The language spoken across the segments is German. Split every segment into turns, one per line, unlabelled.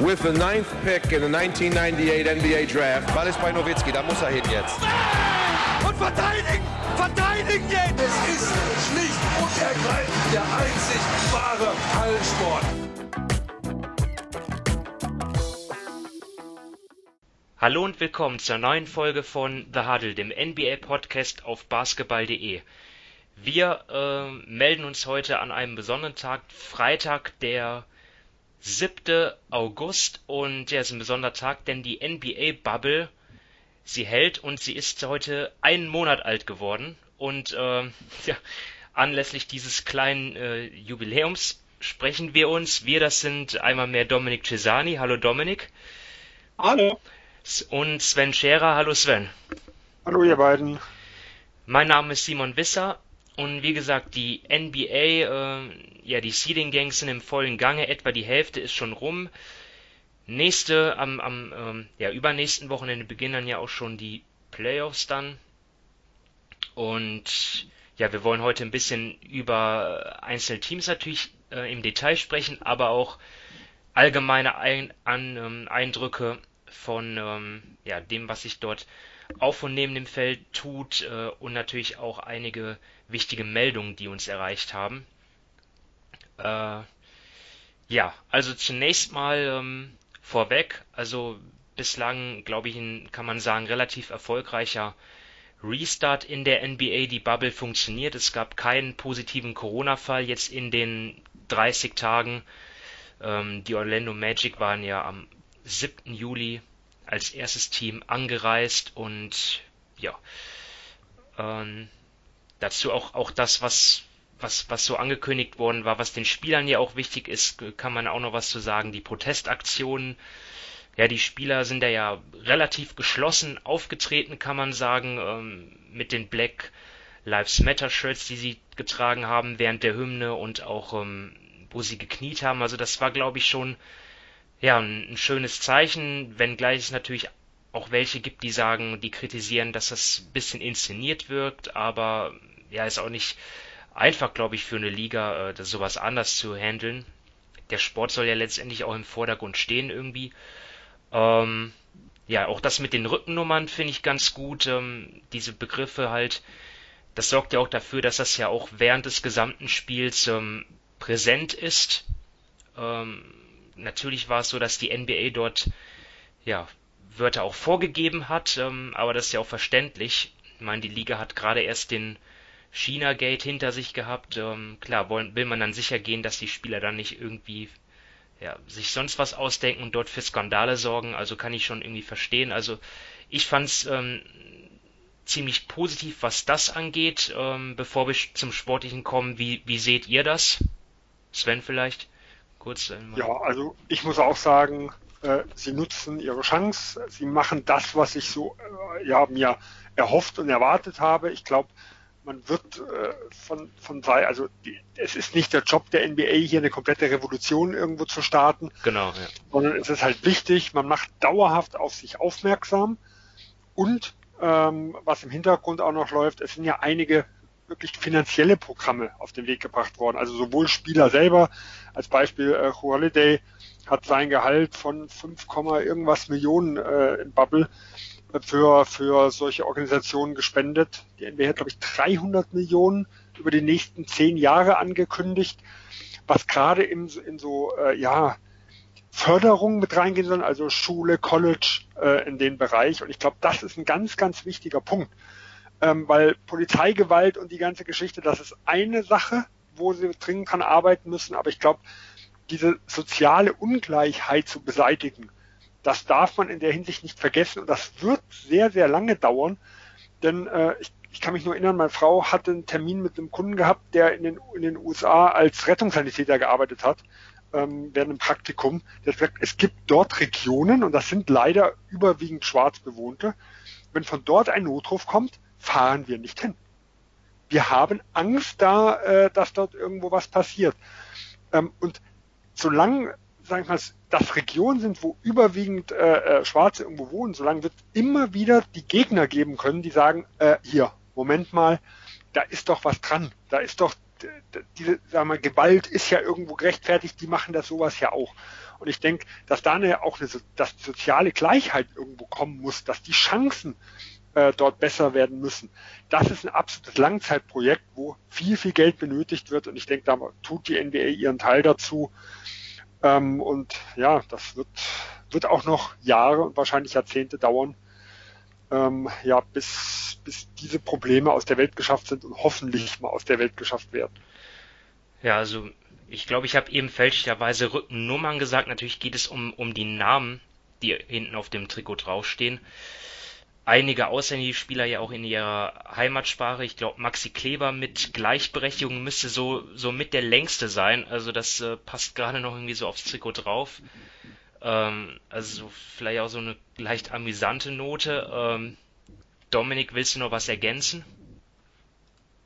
with the ninth pick in the 1998 NBA Draft.
Ball ist bei Nowitzki, da muss er hin jetzt.
Und verteidigen! Verteidigen jetzt!
Es ist schlicht und ergreifend der einzig wahre Hallensport.
Hallo und willkommen zur neuen Folge von The Huddle, dem NBA-Podcast auf basketball.de. Wir äh, melden uns heute an einem besonderen Tag, Freitag, der 7. August und ja, ist ein besonderer Tag, denn die NBA-Bubble, sie hält und sie ist heute einen Monat alt geworden und äh, ja, anlässlich dieses kleinen äh, Jubiläums sprechen wir uns. Wir, das sind einmal mehr Dominik Cesani. Hallo Dominik.
Hallo.
Und Sven Scherer. Hallo Sven.
Hallo ihr beiden.
Mein Name ist Simon Wisser und wie gesagt, die NBA, äh, ja, die Seeding Gangs sind im vollen Gange, etwa die Hälfte ist schon rum. Nächste, am, am ähm, ja, übernächsten Wochenende beginnen dann ja auch schon die Playoffs dann. Und ja, wir wollen heute ein bisschen über einzelne Teams natürlich äh, im Detail sprechen, aber auch allgemeine ein, an, ähm, Eindrücke von ähm, ja, dem, was sich dort auf und neben dem Feld tut äh, und natürlich auch einige wichtige Meldungen, die uns erreicht haben. Äh, ja, also zunächst mal ähm, vorweg, also bislang, glaube ich, ein, kann man sagen, relativ erfolgreicher Restart in der NBA. Die Bubble funktioniert. Es gab keinen positiven Corona-Fall jetzt in den 30 Tagen. Ähm, die Orlando Magic waren ja am 7. Juli als erstes Team angereist und ja, ähm, dazu auch, auch das, was, was, was so angekündigt worden war, was den Spielern ja auch wichtig ist, kann man auch noch was zu sagen. Die Protestaktionen, ja, die Spieler sind da ja relativ geschlossen aufgetreten, kann man sagen, ähm, mit den Black Lives Matter Shirts, die sie getragen haben während der Hymne und auch, ähm, wo sie gekniet haben. Also das war, glaube ich, schon ja, ein, ein schönes Zeichen, wenngleich es natürlich auch welche gibt, die sagen, die kritisieren, dass das ein bisschen inszeniert wirkt, aber ja, ist auch nicht einfach, glaube ich, für eine Liga, äh, das sowas anders zu handeln. Der Sport soll ja letztendlich auch im Vordergrund stehen irgendwie. Ähm, ja, auch das mit den Rückennummern finde ich ganz gut. Ähm, diese Begriffe halt, das sorgt ja auch dafür, dass das ja auch während des gesamten Spiels ähm, präsent ist. Ähm, natürlich war es so, dass die NBA dort ja Wörter auch vorgegeben hat, ähm, aber das ist ja auch verständlich. Ich meine, die Liga hat gerade erst den China-Gate hinter sich gehabt. Ähm, klar, wollen, will man dann sicher gehen, dass die Spieler dann nicht irgendwie ja, sich sonst was ausdenken und dort für Skandale sorgen. Also kann ich schon irgendwie verstehen. Also ich fand's ähm, ziemlich positiv, was das angeht. Ähm, bevor wir zum Sportlichen kommen, wie, wie seht ihr das? Sven vielleicht? Kurz
einmal. Ja, also ich muss auch sagen, äh, sie nutzen ihre Chance. Sie machen das, was ich so äh, ja, mir erhofft und erwartet habe. Ich glaube, man wird äh, von, von sei, also die, es ist nicht der Job der NBA, hier eine komplette Revolution irgendwo zu starten.
Genau, ja.
Sondern es ist halt wichtig, man macht dauerhaft auf sich aufmerksam und ähm, was im Hintergrund auch noch läuft, es sind ja einige wirklich finanzielle Programme auf den Weg gebracht worden. Also sowohl Spieler selber, als Beispiel äh, Holiday hat sein Gehalt von 5, irgendwas Millionen äh, in Bubble für, für solche Organisationen gespendet. Die NBA hat, glaube ich, 300 Millionen über die nächsten zehn Jahre angekündigt, was gerade in, in so, äh, ja, Förderung mit reingehen soll, also Schule, College äh, in den Bereich. Und ich glaube, das ist ein ganz, ganz wichtiger Punkt. Ähm, weil Polizeigewalt und die ganze Geschichte, das ist eine Sache, wo sie dringend dran arbeiten müssen. Aber ich glaube, diese soziale Ungleichheit zu beseitigen, das darf man in der Hinsicht nicht vergessen und das wird sehr, sehr lange dauern, denn äh, ich, ich kann mich nur erinnern, meine Frau hatte einen Termin mit einem Kunden gehabt, der in den, in den USA als Rettungssanitäter gearbeitet hat, ähm, während einem Praktikum. Der gesagt, es gibt dort Regionen, und das sind leider überwiegend schwarz bewohnte, wenn von dort ein Notruf kommt, fahren wir nicht hin. Wir haben Angst da, äh, dass dort irgendwo was passiert. Ähm, und solange sag ich mal, das Regionen sind, wo überwiegend äh, äh, Schwarze irgendwo wohnen, solange wird immer wieder die Gegner geben können, die sagen, äh, hier, Moment mal, da ist doch was dran, da ist doch diese sagen wir, Gewalt ist ja irgendwo gerechtfertigt, die machen das sowas ja auch. Und ich denke, dass da eine, auch eine, dass soziale Gleichheit irgendwo kommen muss, dass die Chancen äh, dort besser werden müssen. Das ist ein absolutes Langzeitprojekt, wo viel, viel Geld benötigt wird. Und ich denke, da tut die NBA ihren Teil dazu. Ähm, und ja, das wird, wird auch noch Jahre und wahrscheinlich Jahrzehnte dauern, ähm, ja, bis, bis diese Probleme aus der Welt geschafft sind und hoffentlich mal aus der Welt geschafft werden.
Ja, also ich glaube, ich habe eben fälschlicherweise Rückennummern gesagt. Natürlich geht es um, um die Namen, die hinten auf dem Trikot draufstehen. Einige ausländische Spieler ja auch in ihrer Heimatsprache. Ich glaube, Maxi Kleber mit Gleichberechtigung müsste so, so mit der längste sein. Also das äh, passt gerade noch irgendwie so aufs Trikot drauf. Ähm, also vielleicht auch so eine leicht amüsante Note. Ähm, Dominik, willst du noch was ergänzen?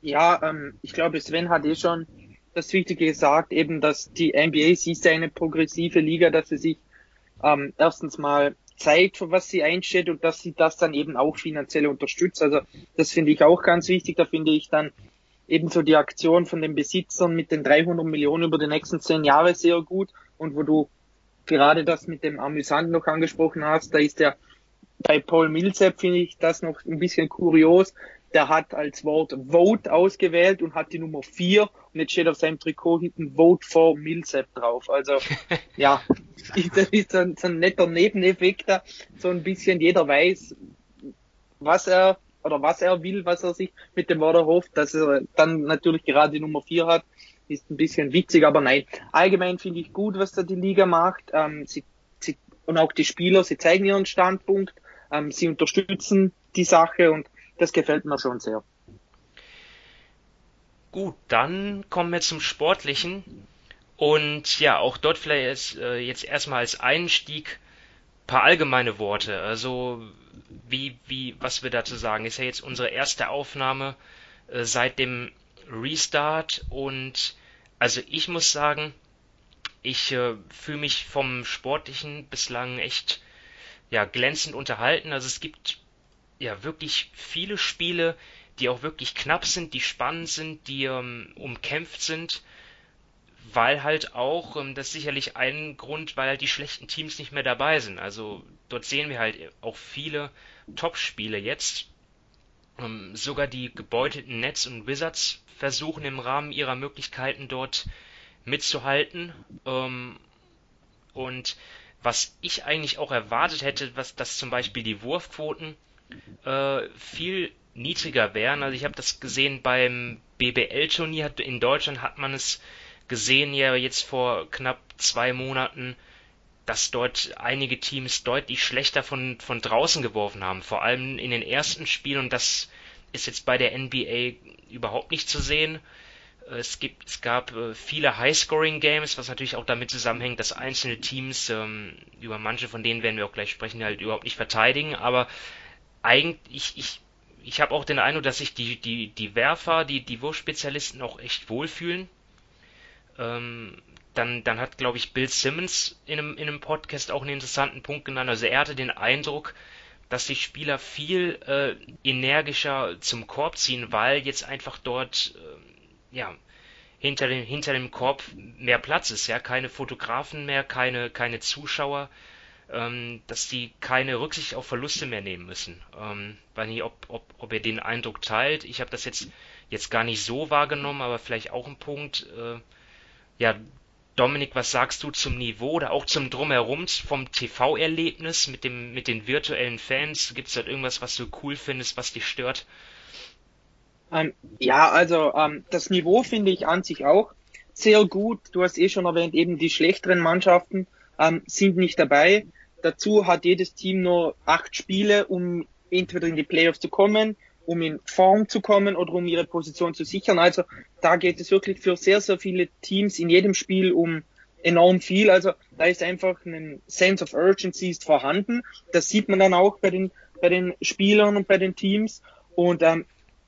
Ja, ähm, ich glaube, Sven hat eh schon das Wichtige gesagt, eben, dass die NBA, sie ist eine progressive Liga, dass sie sich ähm, erstens mal zeigt, für was sie einsteht und dass sie das dann eben auch finanziell unterstützt. Also das finde ich auch ganz wichtig. Da finde ich dann ebenso die Aktion von den Besitzern mit den 300 Millionen über die nächsten zehn Jahre sehr gut und wo du gerade das mit dem Amüsant noch angesprochen hast, da ist der bei Paul Millsap finde ich das noch ein bisschen kurios. Der hat als Wort Vote ausgewählt und hat die Nummer 4 und jetzt steht auf seinem Trikot hinten Vote for Millsap drauf. Also ja, das ist so ein, so ein netter Nebeneffekt da. So ein bisschen jeder weiß, was er oder was er will, was er sich mit dem Wort erhofft, dass er dann natürlich gerade die Nummer 4 hat ist ein bisschen witzig, aber nein. Allgemein finde ich gut, was da die Liga macht. Ähm, sie, sie, und auch die Spieler, sie zeigen ihren Standpunkt, ähm, sie unterstützen die Sache und das gefällt mir schon sehr.
Gut, dann kommen wir zum Sportlichen. Und ja, auch dort vielleicht äh, jetzt erstmal als Einstieg paar allgemeine Worte. Also wie, wie, was wir dazu sagen, ist ja jetzt unsere erste Aufnahme äh, seit dem Restart und also ich muss sagen, ich äh, fühle mich vom Sportlichen bislang echt ja glänzend unterhalten. Also es gibt ja wirklich viele Spiele, die auch wirklich knapp sind, die spannend sind, die ähm, umkämpft sind, weil halt auch, ähm, das ist sicherlich ein Grund, weil halt die schlechten Teams nicht mehr dabei sind. Also dort sehen wir halt auch viele Top-Spiele jetzt. Ähm, sogar die gebeutelten Nets und Wizards versuchen im Rahmen ihrer Möglichkeiten dort mitzuhalten. Ähm, und was ich eigentlich auch erwartet hätte, was dass zum Beispiel die Wurfquoten äh, viel niedriger wären. Also ich habe das gesehen beim BBL-Turnier in Deutschland hat man es gesehen ja jetzt vor knapp zwei Monaten, dass dort einige Teams deutlich schlechter von von draußen geworfen haben, vor allem in den ersten Spielen und das ist jetzt bei der NBA überhaupt nicht zu sehen. Es, gibt, es gab äh, viele High-Scoring-Games, was natürlich auch damit zusammenhängt, dass einzelne Teams, ähm, über manche von denen werden wir auch gleich sprechen, halt überhaupt nicht verteidigen. Aber eigentlich, ich, ich, habe auch den Eindruck, dass sich die, die, die Werfer, die, die Wurfspezialisten auch echt wohlfühlen. Ähm, dann, dann hat, glaube ich, Bill Simmons in einem, in einem Podcast auch einen interessanten Punkt genannt. Also er hatte den Eindruck, dass die Spieler viel äh, energischer zum Korb ziehen, weil jetzt einfach dort äh, ja hinter dem hinter dem Korb mehr Platz ist, ja keine Fotografen mehr, keine keine Zuschauer, ähm, dass die keine Rücksicht auf Verluste mehr nehmen müssen. Ähm, weiß nicht, ob ob ob ihr den Eindruck teilt. Ich habe das jetzt jetzt gar nicht so wahrgenommen, aber vielleicht auch ein Punkt. Äh, ja, Dominik, was sagst du zum Niveau oder auch zum Drumherum vom TV-Erlebnis mit mit den virtuellen Fans? Gibt es da irgendwas, was du cool findest, was dich stört?
Ähm, ja, also ähm, das Niveau finde ich an sich auch sehr gut. Du hast eh schon erwähnt, eben die schlechteren Mannschaften ähm, sind nicht dabei. Dazu hat jedes Team nur acht Spiele, um entweder in die Playoffs zu kommen, um in Form zu kommen oder um ihre Position zu sichern. Also da geht es wirklich für sehr, sehr viele Teams in jedem Spiel um enorm viel. Also da ist einfach ein Sense of Urgency ist vorhanden. Das sieht man dann auch bei den, bei den Spielern und bei den Teams. Und ähm,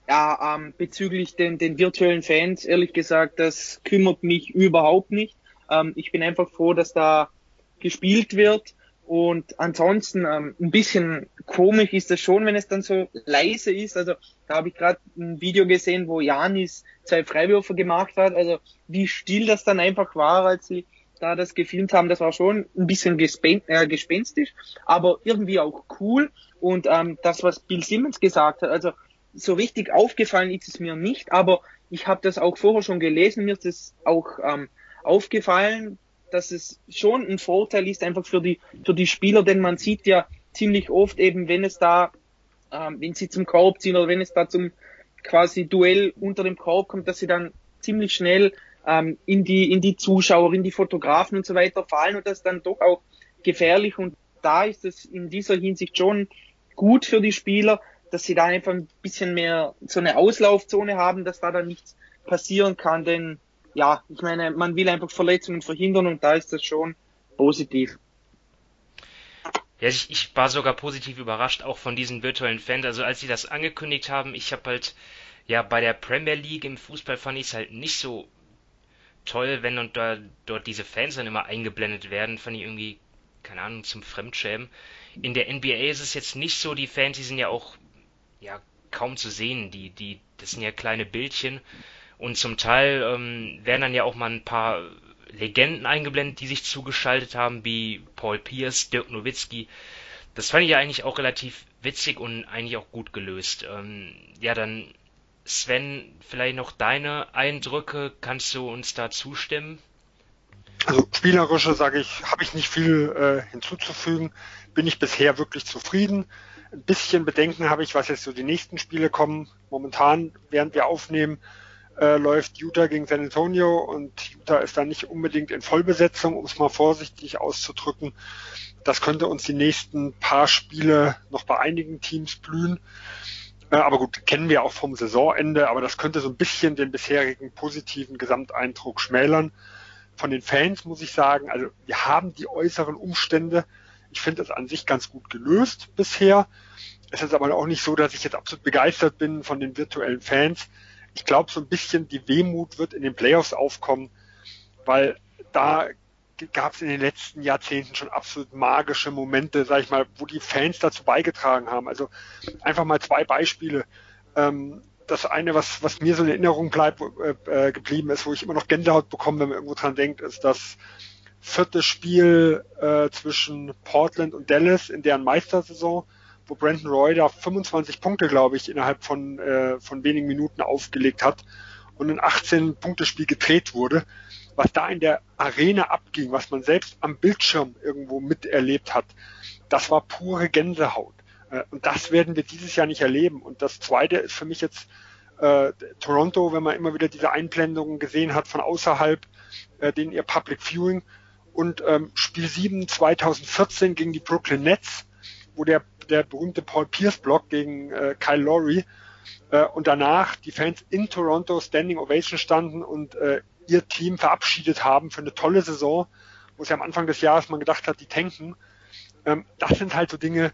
ja, ähm, bezüglich den, den virtuellen Fans, ehrlich gesagt, das kümmert mich überhaupt nicht. Ähm, ich bin einfach froh, dass da gespielt wird Und ansonsten ähm, ein bisschen komisch ist das schon, wenn es dann so leise ist. Also da habe ich gerade ein Video gesehen, wo Janis zwei Freiwürfe gemacht hat. Also wie still das dann einfach war, als sie da das gefilmt haben, das war schon ein bisschen gespen äh, gespenstisch, aber irgendwie auch cool. Und ähm, das, was Bill Simmons gesagt hat, also so richtig aufgefallen ist es mir nicht, aber ich habe das auch vorher schon gelesen, mir ist es auch ähm, aufgefallen, dass es schon ein Vorteil ist einfach für die für die Spieler, denn man sieht ja ziemlich oft eben, wenn es da, ähm, wenn sie zum Korb ziehen oder wenn es da zum quasi Duell unter dem Korb kommt, dass sie dann ziemlich schnell ähm, in die in die Zuschauer, in die Fotografen und so weiter fallen und das ist dann doch auch gefährlich. Und da ist es in dieser Hinsicht schon gut für die Spieler, dass sie da einfach ein bisschen mehr so eine Auslaufzone haben, dass da dann nichts passieren kann, denn ja, ich meine, man will einfach Verletzungen verhindern und da ist das schon positiv.
Ja, ich, ich war sogar positiv überrascht, auch von diesen virtuellen Fans. Also als sie das angekündigt haben, ich habe halt, ja, bei der Premier League im Fußball fand ich es halt nicht so toll, wenn und da dort diese Fans dann immer eingeblendet werden, fand ich irgendwie, keine Ahnung, zum Fremdschämen. In der NBA ist es jetzt nicht so, die Fans, die sind ja auch, ja, kaum zu sehen, die, die, das sind ja kleine Bildchen und zum Teil ähm, werden dann ja auch mal ein paar Legenden eingeblendet, die sich zugeschaltet haben, wie Paul Pierce, Dirk Nowitzki. Das fand ich ja eigentlich auch relativ witzig und eigentlich auch gut gelöst. Ähm, ja, dann Sven, vielleicht noch deine Eindrücke. Kannst du uns da zustimmen?
Also spielerische, sage ich, habe ich nicht viel äh, hinzuzufügen. Bin ich bisher wirklich zufrieden. Ein bisschen Bedenken habe ich, was jetzt so die nächsten Spiele kommen. Momentan, während wir aufnehmen, äh, läuft Utah gegen San Antonio und Utah ist da nicht unbedingt in Vollbesetzung, um es mal vorsichtig auszudrücken. Das könnte uns die nächsten paar Spiele noch bei einigen Teams blühen. Äh, aber gut, kennen wir auch vom Saisonende, aber das könnte so ein bisschen den bisherigen positiven Gesamteindruck schmälern. Von den Fans muss ich sagen, also wir haben die äußeren Umstände. Ich finde das an sich ganz gut gelöst bisher. Es ist aber auch nicht so, dass ich jetzt absolut begeistert bin von den virtuellen Fans ich glaube, so ein bisschen die Wehmut wird in den Playoffs aufkommen, weil da gab es in den letzten Jahrzehnten schon absolut magische Momente, sag ich mal, wo die Fans dazu beigetragen haben. Also einfach mal zwei Beispiele. Ähm, das eine, was, was mir so in Erinnerung bleibt, äh, äh, geblieben ist, wo ich immer noch Gänsehaut bekomme, wenn man irgendwo dran denkt, ist das vierte Spiel äh, zwischen Portland und Dallas in deren Meistersaison wo Brandon Roy da 25 Punkte, glaube ich, innerhalb von, äh, von wenigen Minuten aufgelegt hat und ein 18-Punkte-Spiel gedreht wurde. Was da in der Arena abging, was man selbst am Bildschirm irgendwo miterlebt hat, das war pure Gänsehaut. Äh, und das werden wir dieses Jahr nicht erleben. Und das Zweite ist für mich jetzt äh, Toronto, wenn man immer wieder diese Einblendungen gesehen hat von außerhalb, äh, den ihr Public Viewing. Und ähm, Spiel 7 2014 gegen die Brooklyn Nets, wo der der berühmte Paul Pierce Block gegen äh, Kyle Lowry äh, und danach die Fans in Toronto Standing Ovation standen und äh, ihr Team verabschiedet haben für eine tolle Saison, wo es ja am Anfang des Jahres man gedacht hat, die tanken. Ähm, das sind halt so Dinge,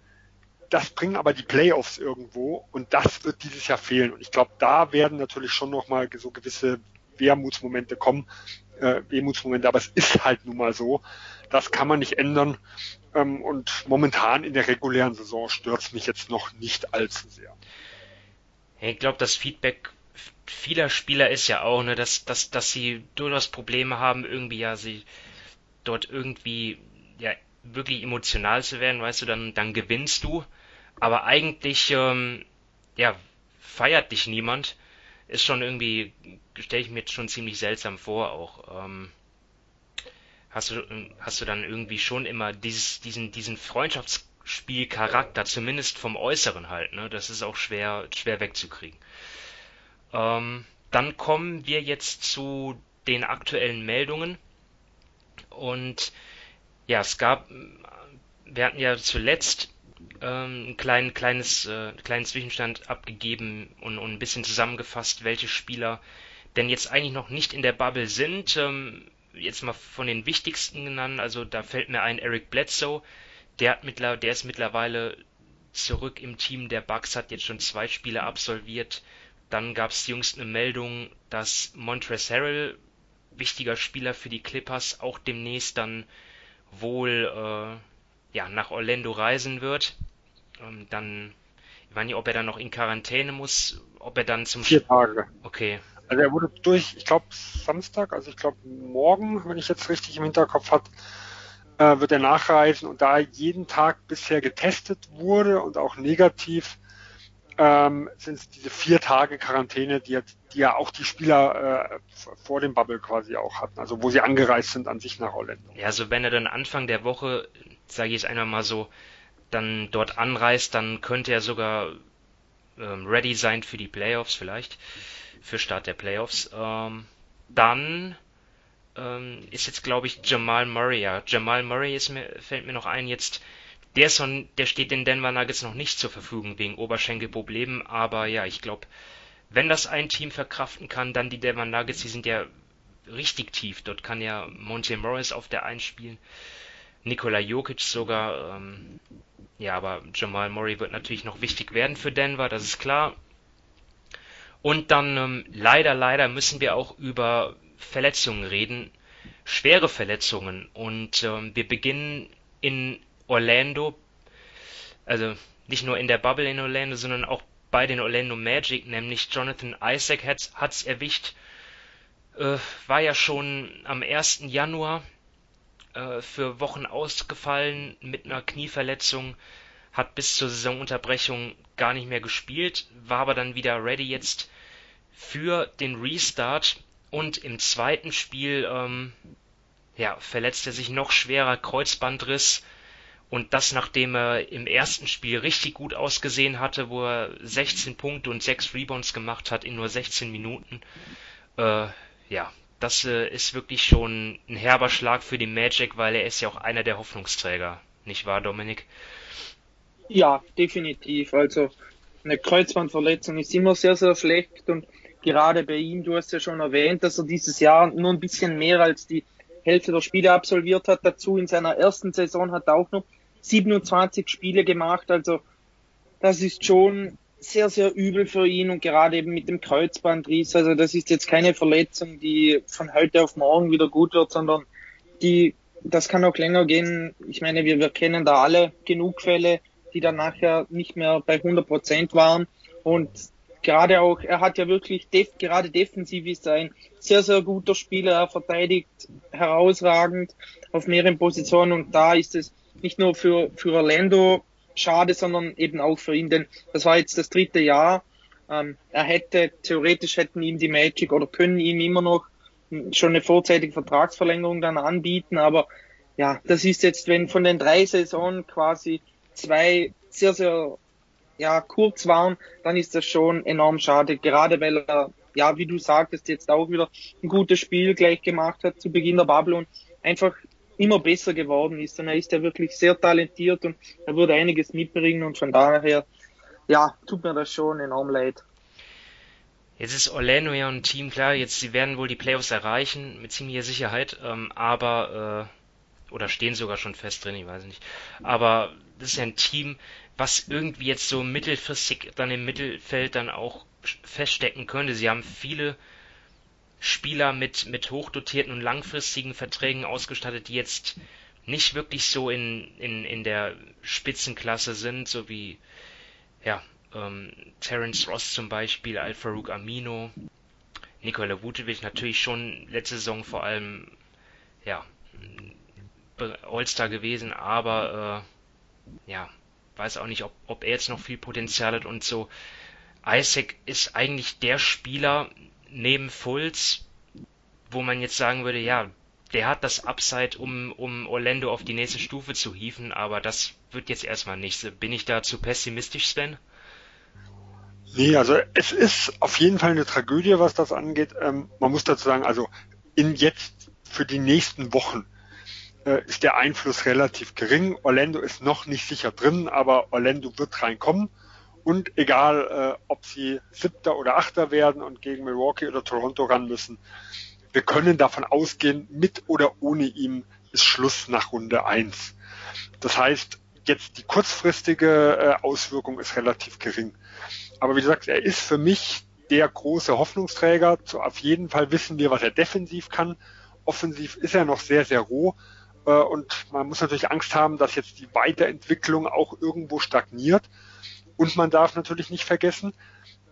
das bringen aber die Playoffs irgendwo und das wird dieses Jahr fehlen. Und ich glaube, da werden natürlich schon nochmal so gewisse Wermutsmomente kommen, äh, Wehmutsmomente, aber es ist halt nun mal so. Das kann man nicht ändern. Ähm, und momentan in der regulären Saison stört es mich jetzt noch nicht allzu sehr.
Ich glaube, das Feedback vieler Spieler ist ja auch, ne, dass, dass, dass sie durchaus Probleme haben, irgendwie ja, sie dort irgendwie ja wirklich emotional zu werden, weißt du, dann, dann gewinnst du, aber eigentlich ähm, ja feiert dich niemand, ist schon irgendwie, stelle ich mir jetzt schon ziemlich seltsam vor auch. Ähm, hast du, hast du dann irgendwie schon immer dieses, diesen, diesen Freundschaftsspielcharakter, zumindest vom Äußeren halt, ne? Das ist auch schwer, schwer wegzukriegen. Ähm, dann kommen wir jetzt zu den aktuellen Meldungen. Und ja, es gab, wir hatten ja zuletzt ähm, ein klein, kleines, äh, kleinen Zwischenstand abgegeben und, und ein bisschen zusammengefasst, welche Spieler denn jetzt eigentlich noch nicht in der Bubble sind. Ähm, jetzt mal von den wichtigsten genannt, also da fällt mir ein Eric Bledsoe, der, hat mittler, der ist mittlerweile zurück im Team der Bucks, hat jetzt schon zwei Spiele absolviert. Dann gab es jüngst eine Meldung, dass Montrezl Harrell, wichtiger Spieler für die Clippers, auch demnächst dann wohl ja, nach Orlando reisen wird. Ähm, dann, ich weiß nicht, ob er dann noch in Quarantäne muss, ob er dann zum
Vier Tage.
Okay.
Also er wurde durch, ich glaube Samstag, also ich glaube morgen, wenn ich jetzt richtig im Hinterkopf habe, äh, wird er nachreisen und da jeden Tag bisher getestet wurde und auch negativ, ähm, sind es diese vier Tage Quarantäne, die, jetzt, die ja auch die Spieler äh, vor dem Bubble quasi auch hatten, also wo sie angereist sind an sich nach Orlando.
Ja, also wenn er dann Anfang der Woche, sage ich jetzt einmal mal so, dann dort anreist, dann könnte er sogar ähm, ready sein für die Playoffs vielleicht, für Start der Playoffs. Ähm, dann ähm, ist jetzt, glaube ich, Jamal Murray. Ja, Jamal Murray ist mir, fällt mir noch ein jetzt. Der, ist von, der steht den Denver Nuggets noch nicht zur Verfügung wegen Oberschenkelproblemen, aber ja, ich glaube, wenn das ein Team verkraften kann, dann die Denver Nuggets, die sind ja richtig tief. Dort kann ja Monte Morris auf der 1 spielen, Nikola Jokic sogar. Ähm, ja, aber Jamal Murray wird natürlich noch wichtig werden für Denver, das ist klar. Und dann ähm, leider, leider müssen wir auch über Verletzungen reden, schwere Verletzungen. Und ähm, wir beginnen in Orlando, also nicht nur in der Bubble in Orlando, sondern auch bei den Orlando Magic, nämlich Jonathan Isaac hat es erwischt. Äh, war ja schon am 1. Januar äh, für Wochen ausgefallen mit einer Knieverletzung, hat bis zur Saisonunterbrechung gar nicht mehr gespielt, war aber dann wieder ready jetzt für den Restart und im zweiten Spiel ähm, ja, verletzt er sich noch schwerer Kreuzbandriss und das nachdem er im ersten Spiel richtig gut ausgesehen hatte, wo er 16 Punkte und 6 Rebounds gemacht hat in nur 16 Minuten. Äh, ja, das äh, ist wirklich schon ein herber Schlag für die Magic, weil er ist ja auch einer der Hoffnungsträger, nicht wahr, Dominik?
Ja, definitiv. Also eine Kreuzbandverletzung ist immer sehr, sehr schlecht und gerade bei ihm, du hast ja schon erwähnt, dass er dieses Jahr nur ein bisschen mehr als die Hälfte der Spiele absolviert hat. Dazu in seiner ersten Saison hat er auch noch 27 Spiele gemacht. Also das ist schon sehr, sehr übel für ihn und gerade eben mit dem Kreuzbandriss. Also das ist jetzt keine Verletzung, die von heute auf morgen wieder gut wird, sondern die, das kann auch länger gehen. Ich meine, wir, wir kennen da alle genug Fälle, die dann nachher nicht mehr bei 100 Prozent waren. Und gerade auch, er hat ja wirklich, def, gerade defensiv ist er ein sehr, sehr guter Spieler. Er verteidigt herausragend auf mehreren Positionen und da ist es nicht nur für, für Orlando schade, sondern eben auch für ihn, denn das war jetzt das dritte Jahr. Ähm, er hätte, theoretisch hätten ihm die Magic oder können ihm immer noch schon eine vorzeitige Vertragsverlängerung dann anbieten, aber ja, das ist jetzt, wenn von den drei Saisonen quasi zwei sehr, sehr ja, kurz waren, dann ist das schon enorm schade, gerade weil er, ja, wie du sagtest, jetzt auch wieder ein gutes Spiel gleich gemacht hat zu Beginn der Bubble und einfach immer besser geworden ist. Und er ist ja wirklich sehr talentiert und er würde einiges mitbringen und von daher, ja, tut mir das schon enorm leid.
Jetzt ist Orlando ja ein Team, klar, jetzt sie werden wohl die Playoffs erreichen, mit ziemlicher Sicherheit, ähm, aber äh, oder stehen sogar schon fest drin, ich weiß nicht. Aber das ist ja ein Team, was irgendwie jetzt so mittelfristig dann im Mittelfeld dann auch feststecken könnte. Sie haben viele Spieler mit, mit hochdotierten und langfristigen Verträgen ausgestattet, die jetzt nicht wirklich so in, in, in der Spitzenklasse sind, so wie ja, ähm, Terence Ross zum Beispiel, Al-Farouk Amino, Nikola Vucevic natürlich schon letzte Saison vor allem ja, All-Star gewesen, aber äh, ja, weiß auch nicht, ob, ob er jetzt noch viel Potenzial hat und so. Isaac ist eigentlich der Spieler, neben Fulz, wo man jetzt sagen würde, ja, der hat das Upside, um, um Orlando auf die nächste Stufe zu hieven, aber das wird jetzt erstmal nicht. Bin ich da zu pessimistisch, Sven?
Nee, also es ist auf jeden Fall eine Tragödie, was das angeht. Ähm, man muss dazu sagen, also in jetzt für die nächsten Wochen äh, ist der Einfluss relativ gering. Orlando ist noch nicht sicher drin, aber Orlando wird reinkommen. Und egal, äh, ob sie Siebter oder Achter werden und gegen Milwaukee oder Toronto ran müssen, wir können davon ausgehen, mit oder ohne ihm ist Schluss nach Runde eins. Das heißt, jetzt die kurzfristige äh, Auswirkung ist relativ gering. Aber wie gesagt, er ist für mich der große Hoffnungsträger. Zu, auf jeden Fall wissen wir, was er defensiv kann. Offensiv ist er noch sehr, sehr roh. Äh, und man muss natürlich Angst haben, dass jetzt die Weiterentwicklung auch irgendwo stagniert. Und man darf natürlich nicht vergessen,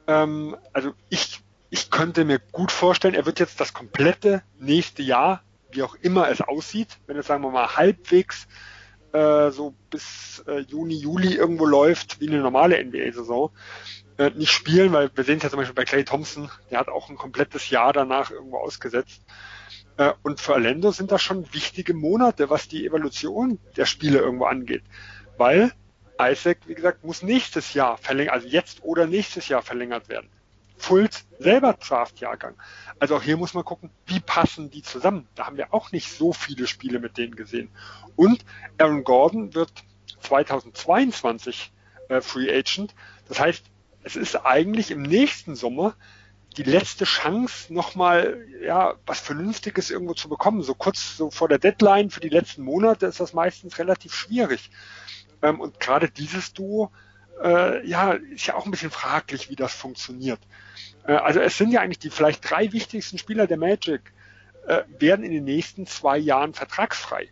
ähm, also ich, ich könnte mir gut vorstellen, er wird jetzt das komplette nächste Jahr, wie auch immer es aussieht, wenn es sagen wir mal halbwegs äh, so bis äh, Juni, Juli irgendwo läuft, wie eine normale NBA-Saison, äh, nicht spielen, weil wir sehen es ja zum Beispiel bei Clay Thompson, der hat auch ein komplettes Jahr danach irgendwo ausgesetzt. Äh, und für Orlando sind das schon wichtige Monate, was die Evolution der Spiele irgendwo angeht. Weil Isaac, wie gesagt, muss nächstes Jahr verlängert, also jetzt oder nächstes Jahr verlängert werden. Fultz selber Draft-Jahrgang. Also auch hier muss man gucken, wie passen die zusammen. Da haben wir auch nicht so viele Spiele mit denen gesehen. Und Aaron Gordon wird 2022 äh, Free Agent. Das heißt, es ist eigentlich im nächsten Sommer die letzte Chance, nochmal ja, was Vernünftiges irgendwo zu bekommen. So kurz so vor der Deadline für die letzten Monate ist das meistens relativ schwierig. Ähm, und gerade dieses Duo, äh, ja, ist ja auch ein bisschen fraglich, wie das funktioniert. Äh, also es sind ja eigentlich die vielleicht drei wichtigsten Spieler der Magic, äh, werden in den nächsten zwei Jahren vertragsfrei.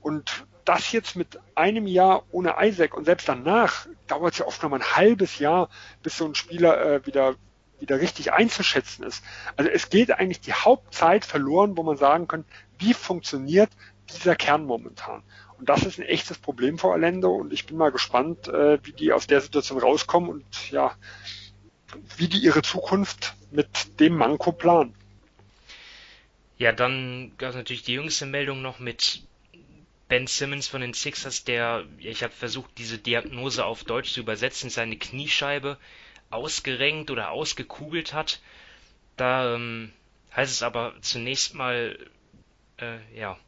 Und das jetzt mit einem Jahr ohne Isaac und selbst danach dauert es ja oft noch mal ein halbes Jahr, bis so ein Spieler äh, wieder wieder richtig einzuschätzen ist. Also es geht eigentlich die Hauptzeit verloren, wo man sagen kann, wie funktioniert dieser Kern momentan. Und das ist ein echtes Problem für Orlando und ich bin mal gespannt, äh, wie die aus der Situation rauskommen und ja, wie die ihre Zukunft mit dem Manko planen.
Ja, dann gab es natürlich die jüngste Meldung noch mit Ben Simmons von den Sixers, der, ich habe versucht, diese Diagnose auf Deutsch zu übersetzen, seine Kniescheibe ausgerenkt oder ausgekugelt hat. Da ähm, heißt es aber zunächst mal, äh, ja,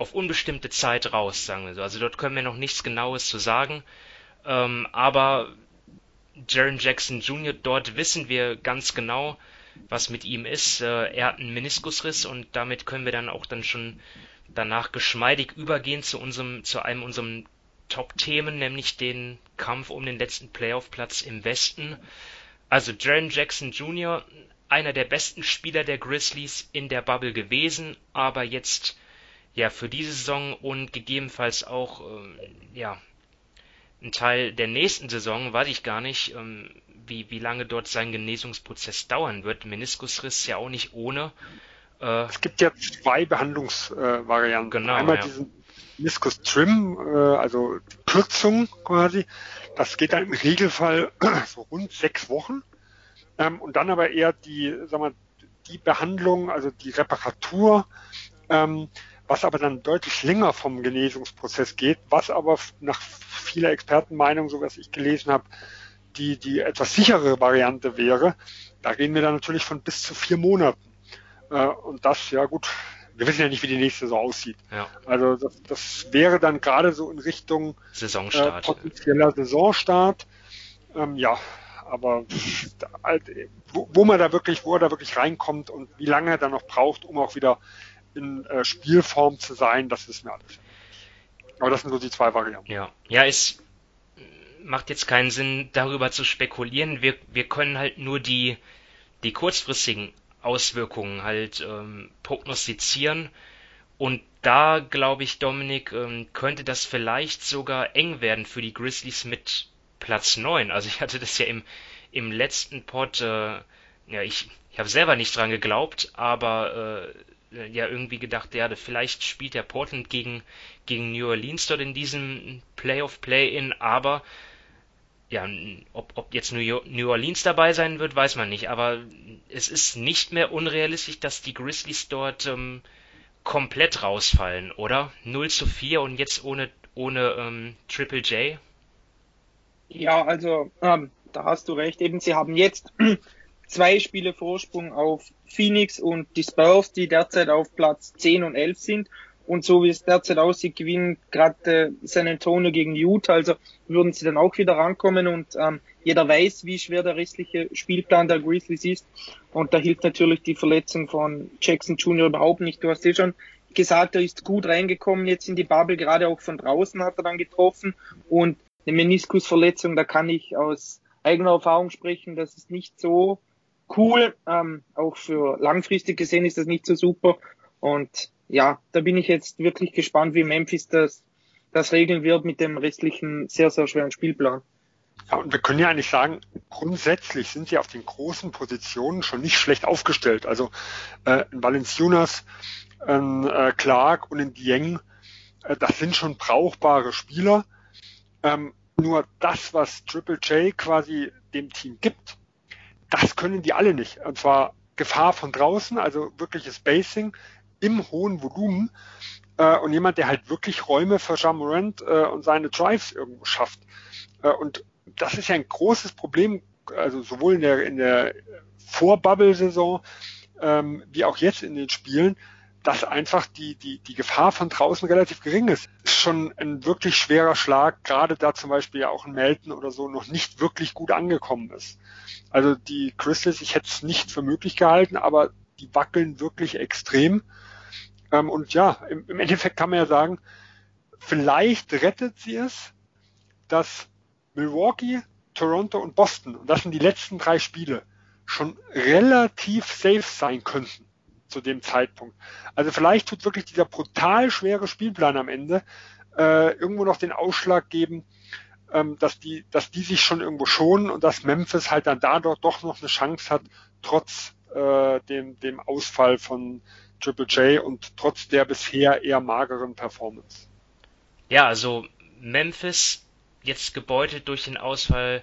auf unbestimmte Zeit raus, sagen wir so. Also dort können wir noch nichts Genaues zu sagen. Ähm, aber Jaron Jackson Jr., dort wissen wir ganz genau, was mit ihm ist. Äh, er hat einen Meniskusriss und damit können wir dann auch dann schon danach geschmeidig übergehen zu unserem, zu einem unserem Top-Themen, nämlich den Kampf um den letzten Playoff-Platz im Westen. Also Jaron Jackson Jr., einer der besten Spieler der Grizzlies in der Bubble gewesen, aber jetzt ja für diese Saison und gegebenenfalls auch äh, ja ein Teil der nächsten Saison, weiß ich gar nicht, ähm, wie, wie lange dort sein Genesungsprozess dauern wird. Meniskusriss ja auch nicht ohne.
Äh, es gibt ja zwei Behandlungsvarianten. Äh,
genau,
Einmal
ja.
diesen Meniskus Trim, äh, also Kürzung quasi. Das geht dann im Regelfall so rund sechs Wochen. Ähm, und dann aber eher die, sag mal, die Behandlung, also die Reparatur, ähm, was aber dann deutlich länger vom Genesungsprozess geht, was aber nach vieler Expertenmeinung, so was ich gelesen habe, die, die etwas sichere Variante wäre. Da reden wir dann natürlich von bis zu vier Monaten. Äh, und das, ja gut, wir wissen ja nicht, wie die nächste Saison aussieht.
Ja.
Also das, das wäre dann gerade so in Richtung
Saisonstart.
Äh, potenzieller Saisonstart. Ähm, ja, aber wo, wo, man da wirklich, wo er da wirklich reinkommt und wie lange er dann noch braucht, um auch wieder in äh, Spielform zu sein, das wissen wir alles. Aber das sind so die zwei Varianten.
Ja, ja, es macht jetzt keinen Sinn, darüber zu spekulieren. Wir, wir können halt nur die, die kurzfristigen Auswirkungen halt ähm, prognostizieren. Und da glaube ich, Dominik, ähm, könnte das vielleicht sogar eng werden für die Grizzlies mit Platz 9. Also ich hatte das ja im, im letzten Pod, äh, ja, ich, ich habe selber nicht dran geglaubt, aber äh, ja irgendwie gedacht, ja, vielleicht spielt der Portland gegen, gegen New Orleans dort in diesem Playoff-Play-In, aber ja, ob, ob jetzt New Orleans dabei sein wird, weiß man nicht, aber es ist nicht mehr unrealistisch, dass die Grizzlies dort ähm, komplett rausfallen, oder? 0 zu 4 und jetzt ohne, ohne ähm, Triple J?
Ja, also ähm, da hast du recht. Eben, sie haben jetzt zwei Spiele Vorsprung auf Phoenix und die Spurs, die derzeit auf Platz 10 und 11 sind. Und so wie es derzeit aussieht, gewinnen gerade äh, San Antonio gegen Utah. Also würden sie dann auch wieder rankommen und ähm, jeder weiß, wie schwer der restliche Spielplan der Grizzlies ist. Und da hilft natürlich die Verletzung von Jackson Jr. überhaupt nicht. Du hast eh schon gesagt, er ist gut reingekommen jetzt in die Bubble, gerade auch von draußen hat er dann getroffen. Und eine Meniskusverletzung, da kann ich aus eigener Erfahrung sprechen, das ist nicht so cool. Ähm, auch für langfristig gesehen ist das nicht so super. Und ja, da bin ich jetzt wirklich gespannt, wie Memphis das, das regeln wird mit dem restlichen sehr, sehr schweren Spielplan.
Ja, und wir können ja eigentlich sagen, grundsätzlich sind sie auf den großen Positionen schon nicht schlecht aufgestellt. Also äh, in Valenciunas, in äh, Clark und in Dieng, äh, das sind schon brauchbare Spieler. Ähm, nur das, was Triple J quasi dem Team gibt, das können die alle nicht. Und zwar Gefahr von draußen, also wirkliches Spacing im hohen Volumen äh, und jemand, der halt wirklich Räume für Jean Morant äh, und seine Drives irgendwo schafft. Äh, und das ist ja ein großes Problem, also sowohl in der, in der Vor-Bubble-Saison ähm, wie auch jetzt in den Spielen, dass einfach die, die, die Gefahr von draußen relativ gering ist. Ist schon ein wirklich schwerer Schlag, gerade da zum Beispiel ja auch ein Melton oder so noch nicht wirklich gut angekommen ist. Also die Crystals, ich hätte es nicht für möglich gehalten, aber die wackeln wirklich extrem. Ähm, und ja, im, im Endeffekt kann man ja sagen, vielleicht rettet sie es, dass Milwaukee, Toronto und Boston, und das sind die letzten drei Spiele, schon relativ safe sein könnten zu dem Zeitpunkt. Also vielleicht tut wirklich dieser brutal schwere Spielplan am Ende äh, irgendwo noch den Ausschlag geben, ähm, dass die, dass die sich schon irgendwo schonen und dass Memphis halt dann da doch, doch noch eine Chance hat, trotz äh, dem, dem Ausfall von Triple J und trotz der bisher eher mageren Performance.
Ja, also Memphis jetzt gebeutelt durch den Ausfall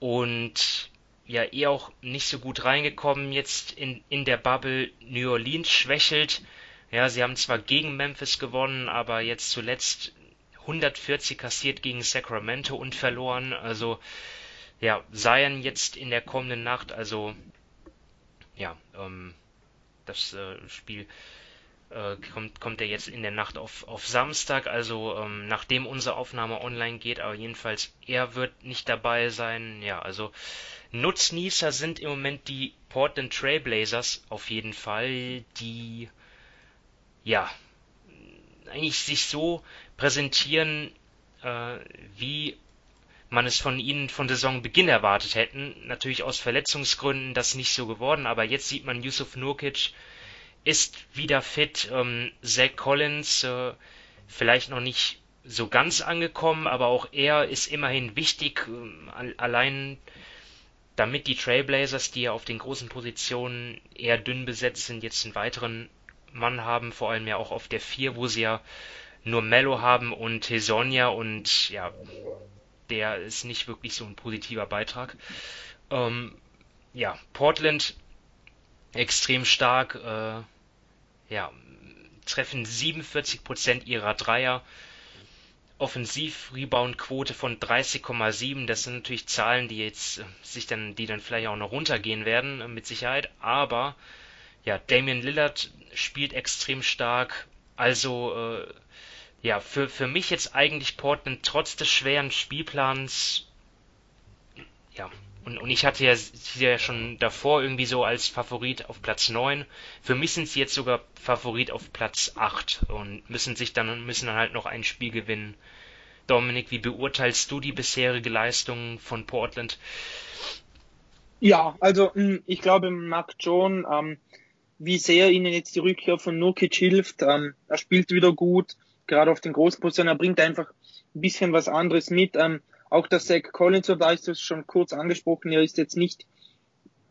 und ja eh auch nicht so gut reingekommen jetzt in, in der Bubble. New Orleans schwächelt. Ja, sie haben zwar gegen Memphis gewonnen, aber jetzt zuletzt 140 kassiert gegen Sacramento und verloren. Also ja, Zion jetzt in der kommenden Nacht, also ja, ähm, das äh, Spiel äh, kommt, kommt er jetzt in der Nacht auf, auf Samstag, also ähm, nachdem unsere Aufnahme online geht, aber jedenfalls er wird nicht dabei sein. Ja, also Nutznießer sind im Moment die Portland Trailblazers auf jeden Fall, die ja eigentlich sich so präsentieren, äh, wie man es von ihnen von Saisonbeginn erwartet hätten. Natürlich aus Verletzungsgründen das nicht so geworden, aber jetzt sieht man Yusuf Nurkic ist wieder fit. Ähm, Zach Collins äh, vielleicht noch nicht so ganz angekommen, aber auch er ist immerhin wichtig. Äh, allein damit die Trailblazers, die ja auf den großen Positionen eher dünn besetzt sind, jetzt einen weiteren Mann haben, vor allem ja auch auf der 4, wo sie ja nur Mello haben und Hesonia und ja, der ist nicht wirklich so ein positiver Beitrag. Ähm, ja, Portland extrem stark, äh, ja, treffen 47% ihrer Dreier. Offensiv-Rebound-Quote von 30,7. Das sind natürlich Zahlen, die jetzt äh, sich dann, die dann vielleicht auch noch runtergehen werden, äh, mit Sicherheit. Aber ja, Damian Lillard spielt extrem stark. Also äh, ja, für, für mich jetzt eigentlich Portland trotz des schweren Spielplans ja, und, und ich hatte ja sie ja schon davor irgendwie so als Favorit auf Platz 9. Für mich sind sie jetzt sogar Favorit auf Platz 8 und müssen sich dann müssen dann halt noch ein Spiel gewinnen. Dominik, wie beurteilst du die bisherige Leistung von Portland?
Ja, also hm, ich glaube, Mark John, ähm, wie sehr ihnen jetzt die Rückkehr von Nurkic hilft. Ähm, er spielt wieder gut, gerade auf den großen Positionen. Er bringt einfach ein bisschen was anderes mit. Ähm, auch der Zach Collins, da ist das schon kurz angesprochen, er ist jetzt nicht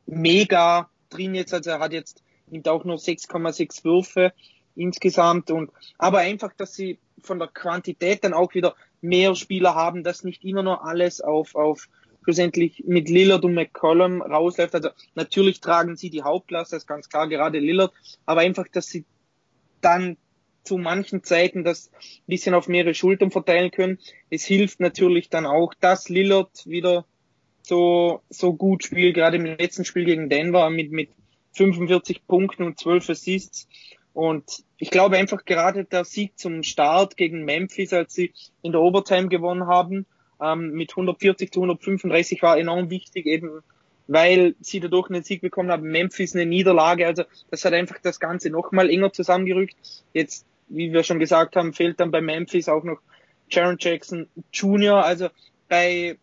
mega drin jetzt, also er hat jetzt, nimmt auch nur 6,6 Würfe insgesamt. Und, aber einfach, dass sie von der Quantität dann auch wieder mehr Spieler haben, dass nicht immer nur alles auf, auf schlussendlich mit Lillard und McCollum rausläuft. Also natürlich tragen sie die Hauptklasse, das ist ganz klar, gerade Lillard, aber einfach, dass sie dann zu manchen Zeiten das ein bisschen auf mehrere Schultern verteilen können. Es hilft natürlich dann auch, dass Lillard wieder so, so gut spielt, gerade im letzten Spiel gegen Denver mit, mit 45 Punkten und 12 Assists. Und ich glaube einfach gerade der Sieg zum Start gegen Memphis, als sie in der Overtime gewonnen haben, ähm, mit 140 zu 135 war enorm wichtig, eben weil sie dadurch einen Sieg bekommen haben. Memphis eine Niederlage, also das hat einfach das Ganze nochmal enger zusammengerückt. Jetzt wie wir schon gesagt haben, fehlt dann bei Memphis auch noch Jaron Jackson Jr. Also bei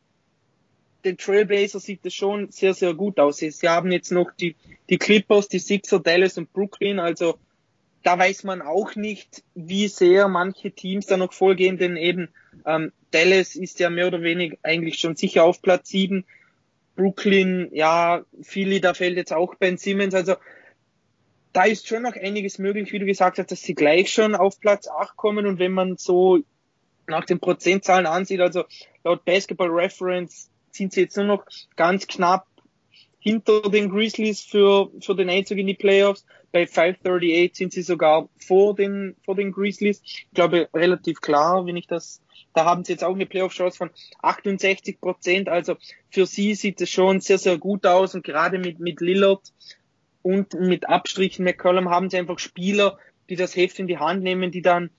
den Trailblazers sieht es schon sehr, sehr gut aus. Sie haben jetzt noch die, die Clippers, die Sixer, Dallas und Brooklyn. Also da weiß man auch nicht, wie sehr manche Teams da noch vorgehen, denn eben ähm, Dallas ist ja mehr oder weniger eigentlich schon sicher auf Platz 7. Brooklyn, ja, Philly, da fällt jetzt auch Ben Simmons. Also da ist schon noch einiges möglich, wie du gesagt hast, dass sie gleich schon auf Platz 8 kommen. Und wenn man so nach den Prozentzahlen ansieht, also laut Basketball Reference sind sie jetzt nur noch ganz knapp hinter den Grizzlies für, für den Einzug in die Playoffs. Bei 538 sind sie sogar vor den, vor den Grizzlies. Ich glaube, relativ klar, wenn ich das, da haben sie jetzt auch eine Playoff-Chance von 68 Prozent. Also für sie sieht es schon sehr, sehr gut aus und gerade mit, mit Lillard und mit Abstrichen McCollum haben sie einfach Spieler, die das Heft in die Hand nehmen, die dann,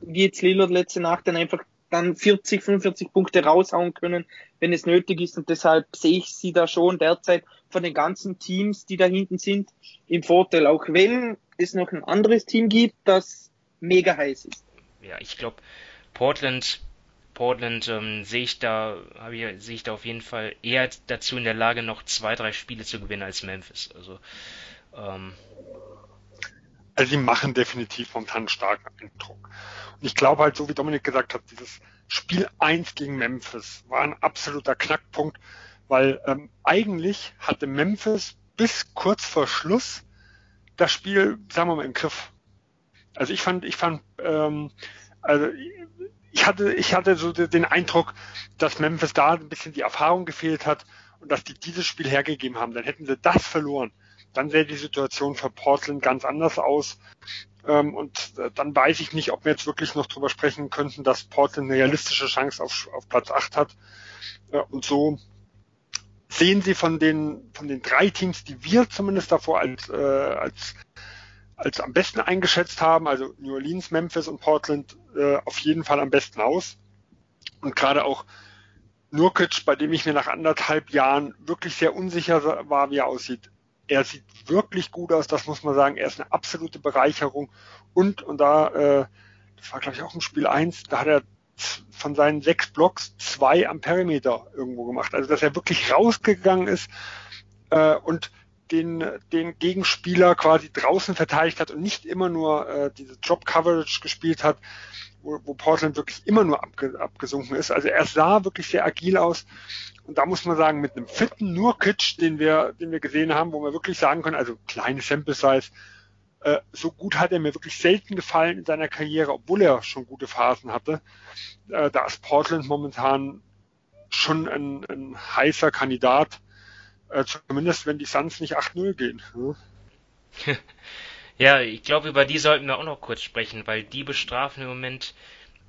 wie jetzt Lillard letzte Nacht, dann einfach dann 40, 45 Punkte raushauen können, wenn es nötig ist. Und deshalb sehe ich sie da schon derzeit von den ganzen Teams, die da hinten sind, im Vorteil. Auch wenn es noch ein anderes Team gibt, das mega heiß ist.
Ja, ich glaube, Portland, Portland ähm, sehe ich da, habe ich, sehe ich da auf jeden Fall eher dazu in der Lage, noch zwei, drei Spiele zu gewinnen als Memphis. Also ähm,
also sie machen definitiv momentan einen starken Eindruck. Und ich glaube halt, so wie Dominik gesagt hat, dieses Spiel 1 gegen Memphis war ein absoluter Knackpunkt, weil ähm, eigentlich hatte Memphis bis kurz vor Schluss das Spiel, sagen wir mal, im Griff. Also ich fand, ich fand, ähm, also ich hatte, ich hatte so den Eindruck, dass Memphis da ein bisschen die Erfahrung gefehlt hat und dass die dieses Spiel hergegeben haben. Dann hätten sie das verloren dann sähe die Situation für Portland ganz anders aus. Ähm, und äh, dann weiß ich nicht, ob wir jetzt wirklich noch drüber sprechen könnten, dass Portland eine realistische Chance auf, auf Platz 8 hat. Äh, und so sehen sie von den, von den drei Teams, die wir zumindest davor als, äh, als, als am besten eingeschätzt haben, also New Orleans, Memphis und Portland, äh, auf jeden Fall am besten aus. Und gerade auch Nurkic, bei dem ich mir nach anderthalb Jahren wirklich sehr unsicher war, wie er aussieht, er sieht wirklich gut aus, das muss man sagen. Er ist eine absolute Bereicherung. Und, und da, äh, das war glaube ich auch im Spiel eins, da hat er von seinen sechs Blocks zwei am Perimeter irgendwo gemacht. Also dass er wirklich rausgegangen ist äh, und den, den Gegenspieler quasi draußen verteidigt hat und nicht immer nur äh, diese Drop-Coverage gespielt hat, wo, wo Portland wirklich immer nur abge, abgesunken ist. Also er sah wirklich sehr agil aus und da muss man sagen, mit einem fitten Nurkic, den wir, den wir gesehen haben, wo wir wirklich sagen können, also kleine Sample Size, äh, so gut hat er mir wirklich selten gefallen in seiner Karriere, obwohl er schon gute Phasen hatte. Äh, da ist Portland momentan schon ein, ein heißer Kandidat, äh, zumindest wenn die Suns nicht 8-0 gehen.
Ja, ich glaube, über die sollten wir auch noch kurz sprechen, weil die bestrafen im Moment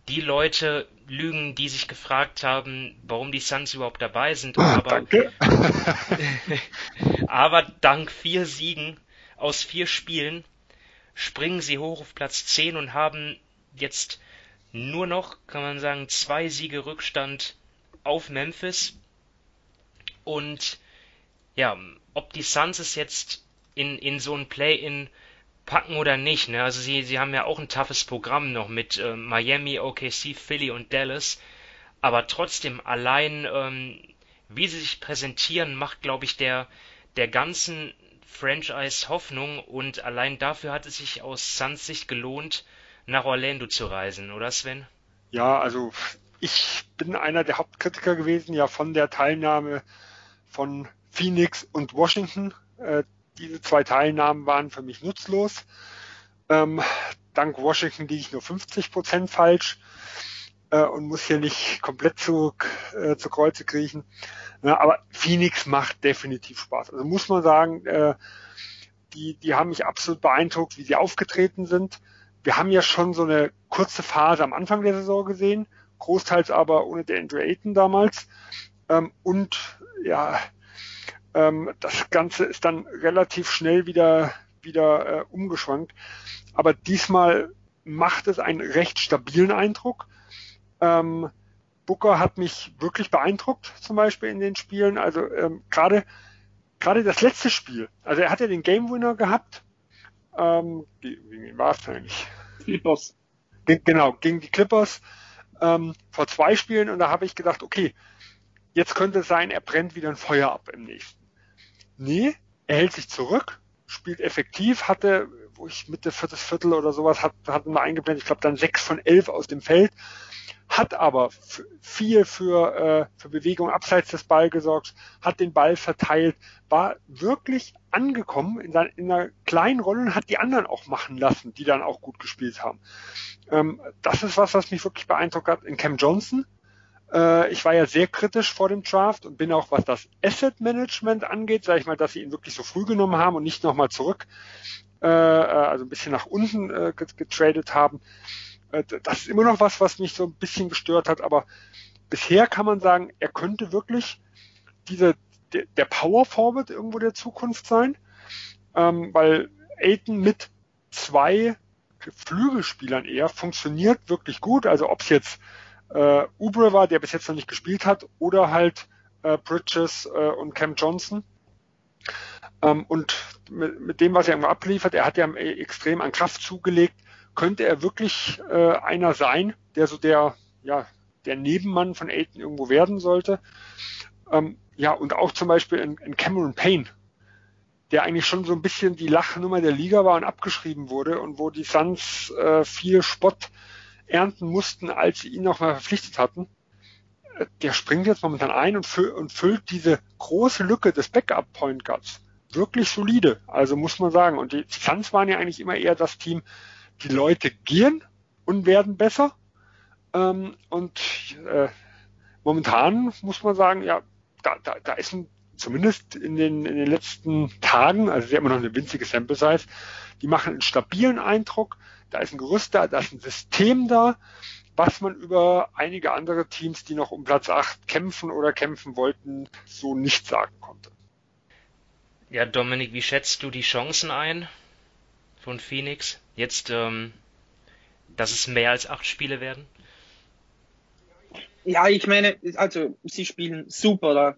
die Leute lügen, die sich gefragt haben, warum die Suns überhaupt dabei sind.
Ah, aber, Danke.
aber dank vier Siegen aus vier Spielen springen sie hoch auf Platz 10 und haben jetzt nur noch, kann man sagen, zwei Siege Rückstand auf Memphis. Und ja, ob die Suns es jetzt in, in so ein Play-in packen oder nicht. Ne? Also sie, sie haben ja auch ein toughes Programm noch mit äh, Miami, OKC, Philly und Dallas. Aber trotzdem, allein ähm, wie sie sich präsentieren, macht, glaube ich, der, der ganzen Franchise Hoffnung und allein dafür hat es sich aus Suns Sicht gelohnt, nach Orlando zu reisen, oder Sven?
Ja, also ich bin einer der Hauptkritiker gewesen, ja, von der Teilnahme von Phoenix und Washington. Äh, diese zwei Teilnahmen waren für mich nutzlos. Ähm, dank Washington liege ich nur 50 Prozent falsch äh, und muss hier nicht komplett zu, äh, zu Kreuze kriechen. Ja, aber Phoenix macht definitiv Spaß. Also muss man sagen, äh, die, die haben mich absolut beeindruckt, wie sie aufgetreten sind. Wir haben ja schon so eine kurze Phase am Anfang der Saison gesehen, großteils aber ohne der Andrew Ayton damals. Ähm, und ja, ähm, das Ganze ist dann relativ schnell wieder, wieder äh, umgeschwankt. Aber diesmal macht es einen recht stabilen Eindruck. Ähm, Booker hat mich wirklich beeindruckt, zum Beispiel in den Spielen. Also ähm, gerade gerade das letzte Spiel. Also er hat ja den Game Winner gehabt. Ähm, wie war es eigentlich?
Clippers.
Genau, gegen die Clippers ähm, vor zwei Spielen und da habe ich gedacht, okay, jetzt könnte es sein, er brennt wieder ein Feuer ab im nächsten. Nee, er hält sich zurück, spielt effektiv, hatte wo ich Mitte viertes Viertel oder sowas hat, hatten wir eingeblendet, ich glaube dann sechs von elf aus dem Feld, hat aber viel für, äh, für Bewegung abseits des Ball gesorgt, hat den Ball verteilt, war wirklich angekommen in, seiner, in einer kleinen Rolle und hat die anderen auch machen lassen, die dann auch gut gespielt haben. Ähm, das ist was, was mich wirklich beeindruckt hat in Cam Johnson. Äh, ich war ja sehr kritisch vor dem Draft und bin auch, was das Asset Management angeht, sage ich mal, dass sie ihn wirklich so früh genommen haben und nicht nochmal zurück, äh, äh, also ein bisschen nach unten äh, getradet haben. Äh, das ist immer noch was, was mich so ein bisschen gestört hat, aber bisher kann man sagen, er könnte wirklich diese, der, der Power Forward irgendwo der Zukunft sein, ähm, weil Aiton mit zwei Flügelspielern eher funktioniert wirklich gut. Also ob es jetzt äh, Ubre war, der bis jetzt noch nicht gespielt hat, oder halt äh, Bridges äh, und Cam Johnson. Ähm, und mit, mit, dem, was er immer abliefert, er hat ja extrem an Kraft zugelegt, könnte er wirklich äh, einer sein, der so der, ja, der Nebenmann von Aiden irgendwo werden sollte. Ähm, ja, und auch zum Beispiel in, in Cameron Payne, der eigentlich schon so ein bisschen die Lachnummer der Liga war und abgeschrieben wurde und wo die Suns äh, viel Spott ernten mussten, als sie ihn nochmal verpflichtet hatten. Äh, der springt jetzt momentan ein und, fü und füllt diese große Lücke des Backup Point Guards wirklich solide. Also muss man sagen. Und die Suns waren ja eigentlich immer eher das Team, die Leute gehen und werden besser. Ähm, und äh, momentan muss man sagen, ja, da, da, da ist ein, zumindest in den, in den letzten Tagen, also sie haben immer noch eine winzige Sample Size, die machen einen stabilen Eindruck da ist ein Gerüst da, da ist ein System da, was man über einige andere Teams, die noch um Platz 8 kämpfen oder kämpfen wollten, so nicht sagen konnte.
Ja, Dominik, wie schätzt du die Chancen ein von Phoenix? Jetzt, ähm, dass es mehr als acht Spiele werden?
Ja, ich meine, also sie spielen super. Da,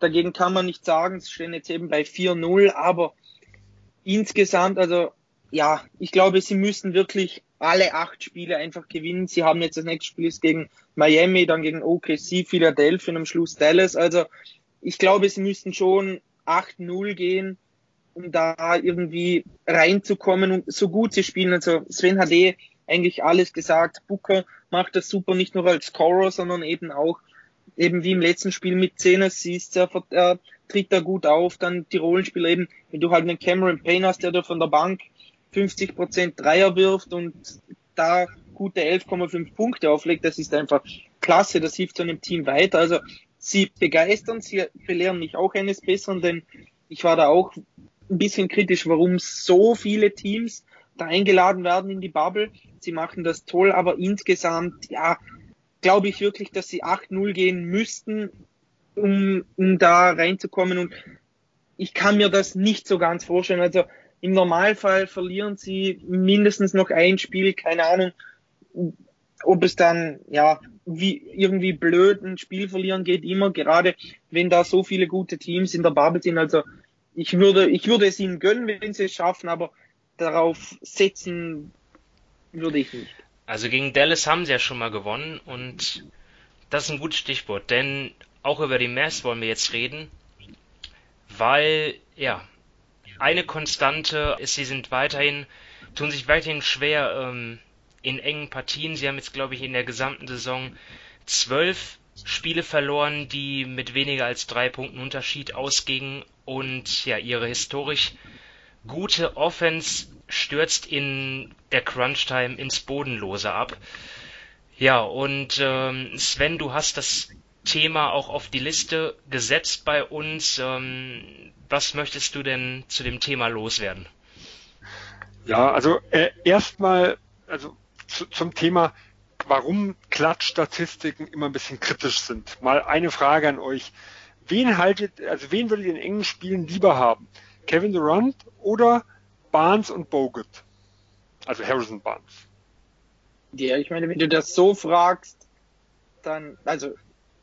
dagegen kann man nicht sagen, sie stehen jetzt eben bei 4-0, aber insgesamt, also ja, ich glaube, sie müssen wirklich alle acht Spiele einfach gewinnen. Sie haben jetzt das nächste Spiel ist gegen Miami, dann gegen OKC, Philadelphia und am Schluss Dallas. Also ich glaube, sie müssten schon 8-0 gehen, um da irgendwie reinzukommen und so gut sie spielen. Also Sven hat eh eigentlich alles gesagt. Booker macht das super, nicht nur als Scorer, sondern eben auch eben wie im letzten Spiel mit 10 Assists, er, er tritt da gut auf, dann die Rollenspieler eben, wenn du halt einen Cameron Payne hast, der da von der Bank 50 Prozent Dreier wirft und da gute 11,5 Punkte auflegt, das ist einfach klasse, das hilft so einem Team weiter. Also sie begeistern, sie belehren mich auch eines Besseren, denn ich war da auch ein bisschen kritisch, warum so viele Teams da eingeladen werden in die Bubble. Sie machen das toll, aber insgesamt, ja, glaube ich wirklich, dass sie 8-0 gehen müssten, um, um da reinzukommen und ich kann mir das nicht so ganz vorstellen. Also im Normalfall verlieren sie mindestens noch ein Spiel, keine Ahnung, ob es dann, ja, wie irgendwie blöd ein Spiel verlieren geht immer, gerade wenn da so viele gute Teams in der Bubble sind. Also ich würde, ich würde es ihnen gönnen, wenn sie es schaffen, aber darauf setzen würde ich nicht.
Also gegen Dallas haben sie ja schon mal gewonnen und das ist ein gutes Stichwort, denn auch über die Mavs wollen wir jetzt reden, weil, ja, eine Konstante ist, sie sind weiterhin, tun sich weiterhin schwer ähm, in engen Partien. Sie haben jetzt, glaube ich, in der gesamten Saison zwölf Spiele verloren, die mit weniger als drei Punkten Unterschied ausgingen und ja, ihre historisch gute Offense stürzt in der Crunch-Time ins Bodenlose ab. Ja, und ähm, Sven, du hast das Thema auch auf die Liste gesetzt bei uns. Ähm, was möchtest du denn zu dem Thema loswerden?
Ja, also äh, erstmal also zu, zum Thema, warum Klatschstatistiken immer ein bisschen kritisch sind. Mal eine Frage an euch. Wen haltet, also wen würdet ihr in engen Spielen lieber haben? Kevin Durant oder Barnes und Bogut? Also Harrison Barnes.
Ja, ich meine, wenn du das so fragst, dann, also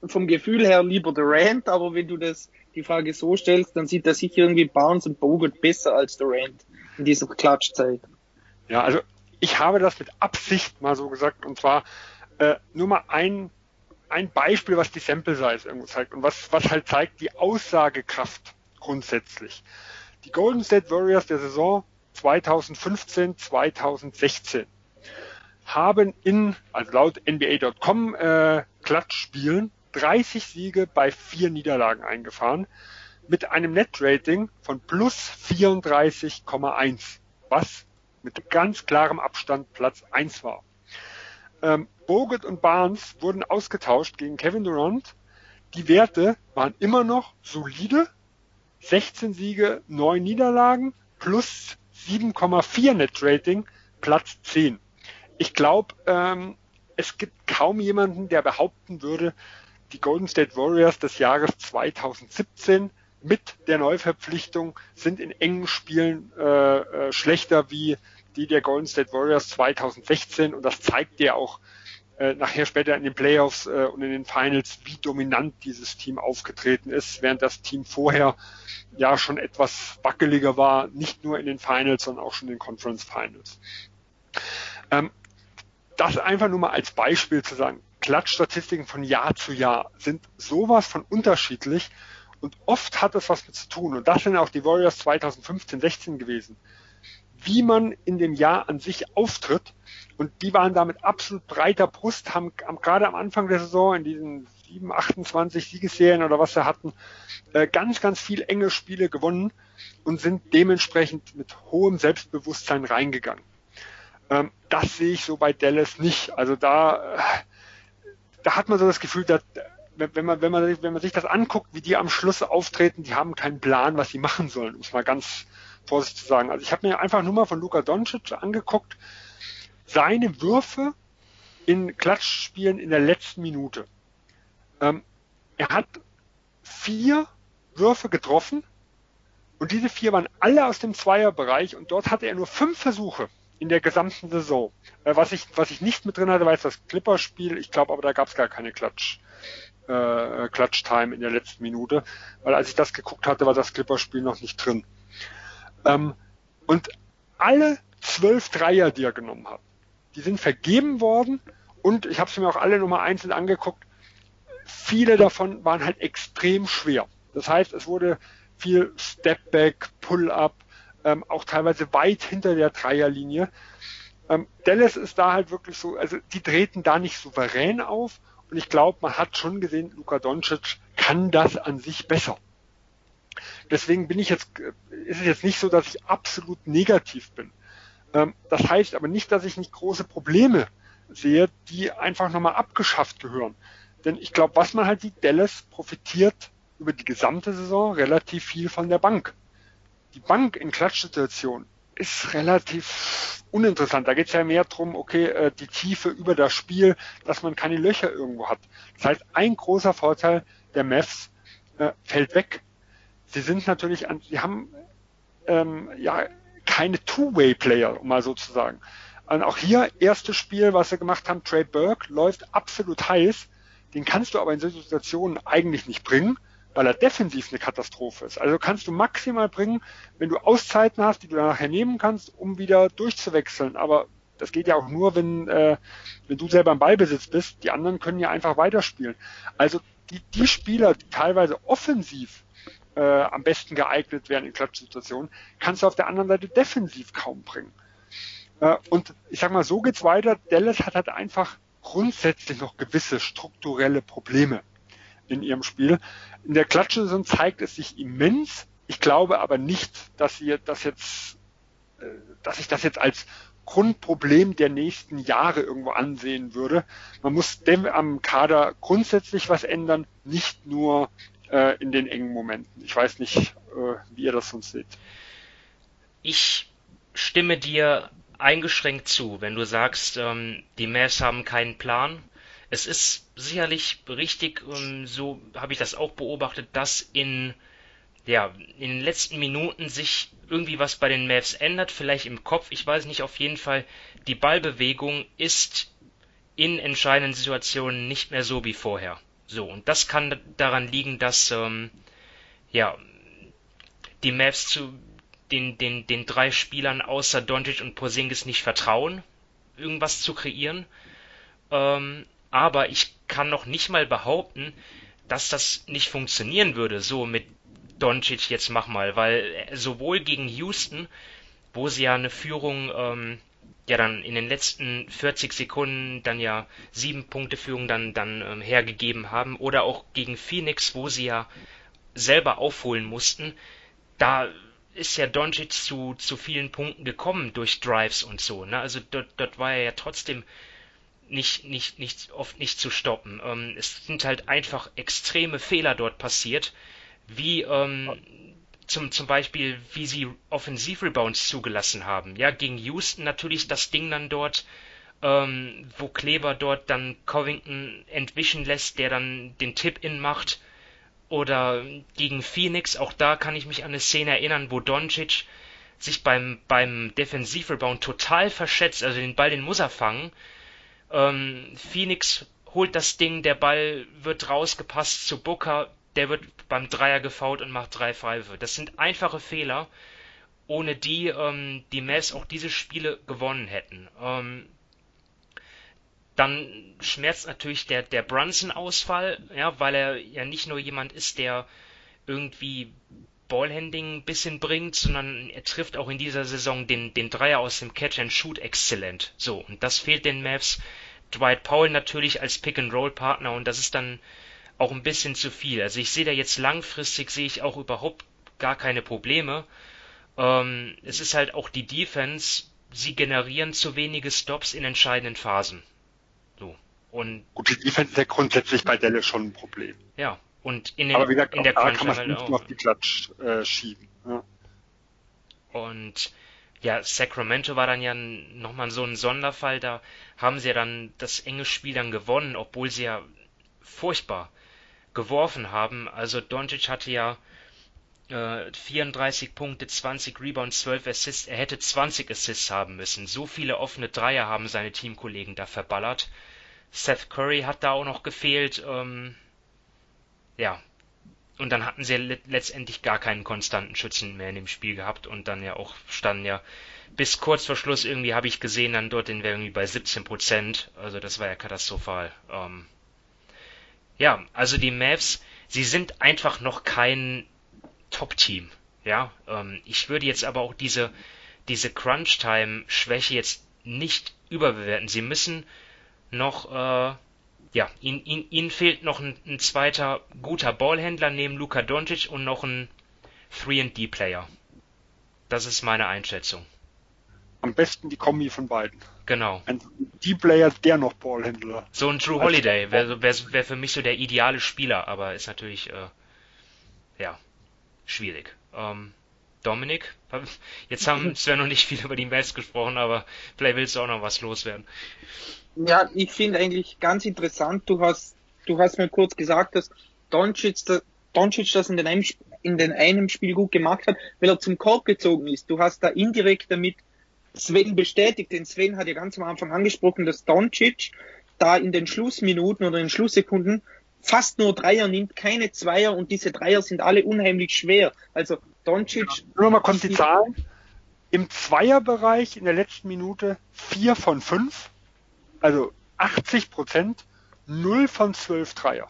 vom Gefühl her lieber Durant, aber wenn du das die Frage so stellst, dann sieht er sich irgendwie Barnes und Bogut besser als Durant in dieser Klatschzeit.
Ja, also ich habe das mit Absicht mal so gesagt und zwar äh, nur mal ein, ein Beispiel, was die Sample Size irgendwo zeigt und was, was halt zeigt die Aussagekraft grundsätzlich. Die Golden State Warriors der Saison 2015, 2016 haben in, also laut NBA.com, äh, Klatschspielen 30 Siege bei vier Niederlagen eingefahren mit einem Net-Rating von plus 34,1, was mit ganz klarem Abstand Platz 1 war. Ähm, Bogut und Barnes wurden ausgetauscht gegen Kevin Durant. Die Werte waren immer noch solide. 16 Siege, 9 Niederlagen plus 7,4 Net Rating, Platz 10. Ich glaube, ähm, es gibt kaum jemanden, der behaupten würde, die Golden State Warriors des Jahres 2017 mit der Neuverpflichtung sind in engen Spielen äh, äh, schlechter wie die der Golden State Warriors 2016 und das zeigt ja auch äh, nachher später in den Playoffs äh, und in den Finals, wie dominant dieses Team aufgetreten ist, während das Team vorher ja schon etwas wackeliger war, nicht nur in den Finals, sondern auch schon in den Conference Finals. Ähm, das einfach nur mal als Beispiel zu sagen, Klatschstatistiken von Jahr zu Jahr sind sowas von unterschiedlich und oft hat es was mit zu tun. Und das sind auch die Warriors 2015, 16 gewesen. Wie man in dem Jahr an sich auftritt. Und die waren da mit absolut breiter Brust, haben, haben gerade am Anfang der Saison in diesen 7, 28 Siegesserien oder was sie hatten, äh, ganz, ganz viel enge Spiele gewonnen und sind dementsprechend mit hohem Selbstbewusstsein reingegangen. Ähm, das sehe ich so bei Dallas nicht. Also da, äh, da hat man so das Gefühl, dass wenn man, wenn man, wenn man sich das anguckt, wie die am Schluss auftreten, die haben keinen Plan, was sie machen sollen, um es mal ganz vorsichtig zu sagen. Also ich habe mir einfach nur mal von Luka Doncic angeguckt, seine Würfe in Klatschspielen in der letzten Minute. Ähm, er hat vier Würfe getroffen und diese vier waren alle aus dem Zweierbereich und dort hatte er nur fünf Versuche in der gesamten Saison. Äh, was, ich, was ich nicht mit drin hatte, war jetzt das Clipperspiel. Ich glaube aber, da gab es gar keine Klatsch, äh, Klatsch-Time in der letzten Minute, weil als ich das geguckt hatte, war das Clipperspiel noch nicht drin. Ähm, und alle zwölf Dreier, die er genommen hat, die sind vergeben worden und ich habe es mir auch alle nochmal einzeln angeguckt. Viele davon waren halt extrem schwer. Das heißt, es wurde viel Stepback, Pull-up, ähm, auch teilweise weit hinter der Dreierlinie. Ähm, Dallas ist da halt wirklich so, also die treten da nicht souverän auf und ich glaube, man hat schon gesehen, Luka Doncic kann das an sich besser. Deswegen bin ich jetzt, ist es jetzt nicht so, dass ich absolut negativ bin. Ähm, das heißt aber nicht, dass ich nicht große Probleme sehe, die einfach nochmal abgeschafft gehören. Denn ich glaube, was man halt sieht, Dallas profitiert über die gesamte Saison relativ viel von der Bank die Bank in Klatschsituationen ist relativ uninteressant. Da geht es ja mehr drum, okay, äh, die Tiefe über das Spiel, dass man keine Löcher irgendwo hat. Das heißt, ein großer Vorteil der Mavs äh, fällt weg. Sie sind natürlich an, sie haben ähm, ja keine Two-Way-Player, um mal so zu sagen. Und auch hier, erstes Spiel, was sie gemacht haben, Trey Burke, läuft absolut heiß. Den kannst du aber in solchen Situationen eigentlich nicht bringen weil er defensiv eine Katastrophe ist. Also kannst du maximal bringen, wenn du Auszeiten hast, die du nachher nehmen kannst, um wieder durchzuwechseln. Aber das geht ja auch nur, wenn, äh, wenn du selber im Ballbesitz bist. Die anderen können ja einfach weiterspielen. Also die, die Spieler, die teilweise offensiv äh, am besten geeignet wären in Klatschsituationen, kannst du auf der anderen Seite defensiv kaum bringen. Äh, und ich sag mal, so geht's weiter. Dallas hat halt einfach grundsätzlich noch gewisse strukturelle Probleme in ihrem Spiel. In der Klatschsaison zeigt es sich immens. Ich glaube aber nicht, dass sie das jetzt, äh, dass ich das jetzt als Grundproblem der nächsten Jahre irgendwo ansehen würde. Man muss dem am Kader grundsätzlich was ändern, nicht nur äh, in den engen Momenten. Ich weiß nicht, äh, wie ihr das sonst seht.
Ich stimme dir eingeschränkt zu, wenn du sagst, ähm, die Mavs haben keinen Plan es ist sicherlich richtig, ähm, so habe ich das auch beobachtet, dass in, ja, in den letzten Minuten sich irgendwie was bei den Mavs ändert, vielleicht im Kopf, ich weiß nicht, auf jeden Fall, die Ballbewegung ist in entscheidenden Situationen nicht mehr so wie vorher. So, und das kann daran liegen, dass ähm, ja, die Mavs zu den, den, den drei Spielern außer Doncic und Porzingis nicht vertrauen, irgendwas zu kreieren. Ähm, aber ich kann noch nicht mal behaupten, dass das nicht funktionieren würde, so mit Doncic jetzt mach mal, weil sowohl gegen Houston wo sie ja eine Führung ähm, ja dann in den letzten 40 Sekunden dann ja sieben Punkte Führung dann dann ähm, hergegeben haben oder auch gegen Phoenix, wo sie ja selber aufholen mussten, da ist ja Doncic zu, zu vielen Punkten gekommen durch Drives und so. Ne? Also dort, dort war er ja trotzdem nicht, nicht, nicht, oft nicht zu stoppen. Ähm, es sind halt einfach extreme Fehler dort passiert, wie ähm, zum, zum Beispiel, wie sie Offensivrebounds zugelassen haben. Ja, gegen Houston natürlich das Ding dann dort, ähm, wo Kleber dort dann Covington entwischen lässt, der dann den Tip-In macht. Oder gegen Phoenix, auch da kann ich mich an eine Szene erinnern, wo Doncic sich beim, beim Defensivrebound total verschätzt, also den Ball, den muss er fangen. Ähm, Phoenix holt das Ding, der Ball wird rausgepasst zu Booker, der wird beim Dreier gefault und macht drei Pfeife. Das sind einfache Fehler, ohne die ähm, die Mavs auch diese Spiele gewonnen hätten. Ähm, dann schmerzt natürlich der, der Brunson-Ausfall, ja, weil er ja nicht nur jemand ist, der irgendwie Ballhandling ein bisschen bringt, sondern er trifft auch in dieser Saison den, den Dreier aus dem Catch and Shoot exzellent. So, und das fehlt den Mavs. Dwight Powell natürlich als Pick-and-Roll-Partner und das ist dann auch ein bisschen zu viel. Also ich sehe da jetzt langfristig sehe ich auch überhaupt gar keine Probleme. Ähm, es ist halt auch die Defense, sie generieren zu wenige Stops in entscheidenden Phasen. So. Und
Gut, die Defense ist ja grundsätzlich bei Dallas schon ein Problem.
Ja, und in, den,
Aber wie gesagt,
in der
da kann man
halt
nicht
auch.
auf die Klatsch äh, schieben. Ja.
Und ja, Sacramento war dann ja nochmal so ein Sonderfall. Da haben sie ja dann das enge Spiel dann gewonnen, obwohl sie ja furchtbar geworfen haben. Also Doncic hatte ja äh, 34 Punkte, 20 Rebounds, 12 Assists. Er hätte 20 Assists haben müssen. So viele offene Dreier haben seine Teamkollegen da verballert. Seth Curry hat da auch noch gefehlt. Ähm, ja. Und dann hatten sie le letztendlich gar keinen konstanten Schützen mehr in dem Spiel gehabt und dann ja auch standen ja bis kurz vor Schluss irgendwie habe ich gesehen, dann dort den irgendwie bei 17 Prozent. Also das war ja katastrophal. Ähm, ja, also die Mavs, sie sind einfach noch kein Top-Team. Ja, ähm, ich würde jetzt aber auch diese, diese Crunch-Time-Schwäche jetzt nicht überbewerten. Sie müssen noch, äh, ja, ihnen, ihnen, ihnen fehlt noch ein, ein zweiter guter Ballhändler neben Luka Doncic und noch ein 3D-Player. Das ist meine Einschätzung.
Am besten die Kombi von beiden.
Genau.
Ein D-Player, der noch Ballhändler.
So ein Drew Holiday wäre wär, wär für mich so der ideale Spieler, aber ist natürlich, äh, ja, schwierig. Ähm, Dominik, jetzt haben wir noch nicht viel über die Mavs gesprochen, aber vielleicht willst du auch noch was loswerden.
Ja, ich finde eigentlich ganz interessant, du hast, du hast mir kurz gesagt, dass Doncic, Doncic das in den, einem, in den einem Spiel gut gemacht hat, weil er zum Korb gezogen ist. Du hast da indirekt damit Sven bestätigt, denn Sven hat ja ganz am Anfang angesprochen, dass Doncic da in den Schlussminuten oder in den Schlusssekunden fast nur Dreier nimmt, keine Zweier und diese Dreier sind alle unheimlich schwer. Also Doncic.
Nur mal kurz die Zahlen. Im Zweierbereich in der letzten Minute vier von fünf, also 80 Prozent, null von zwölf Dreier.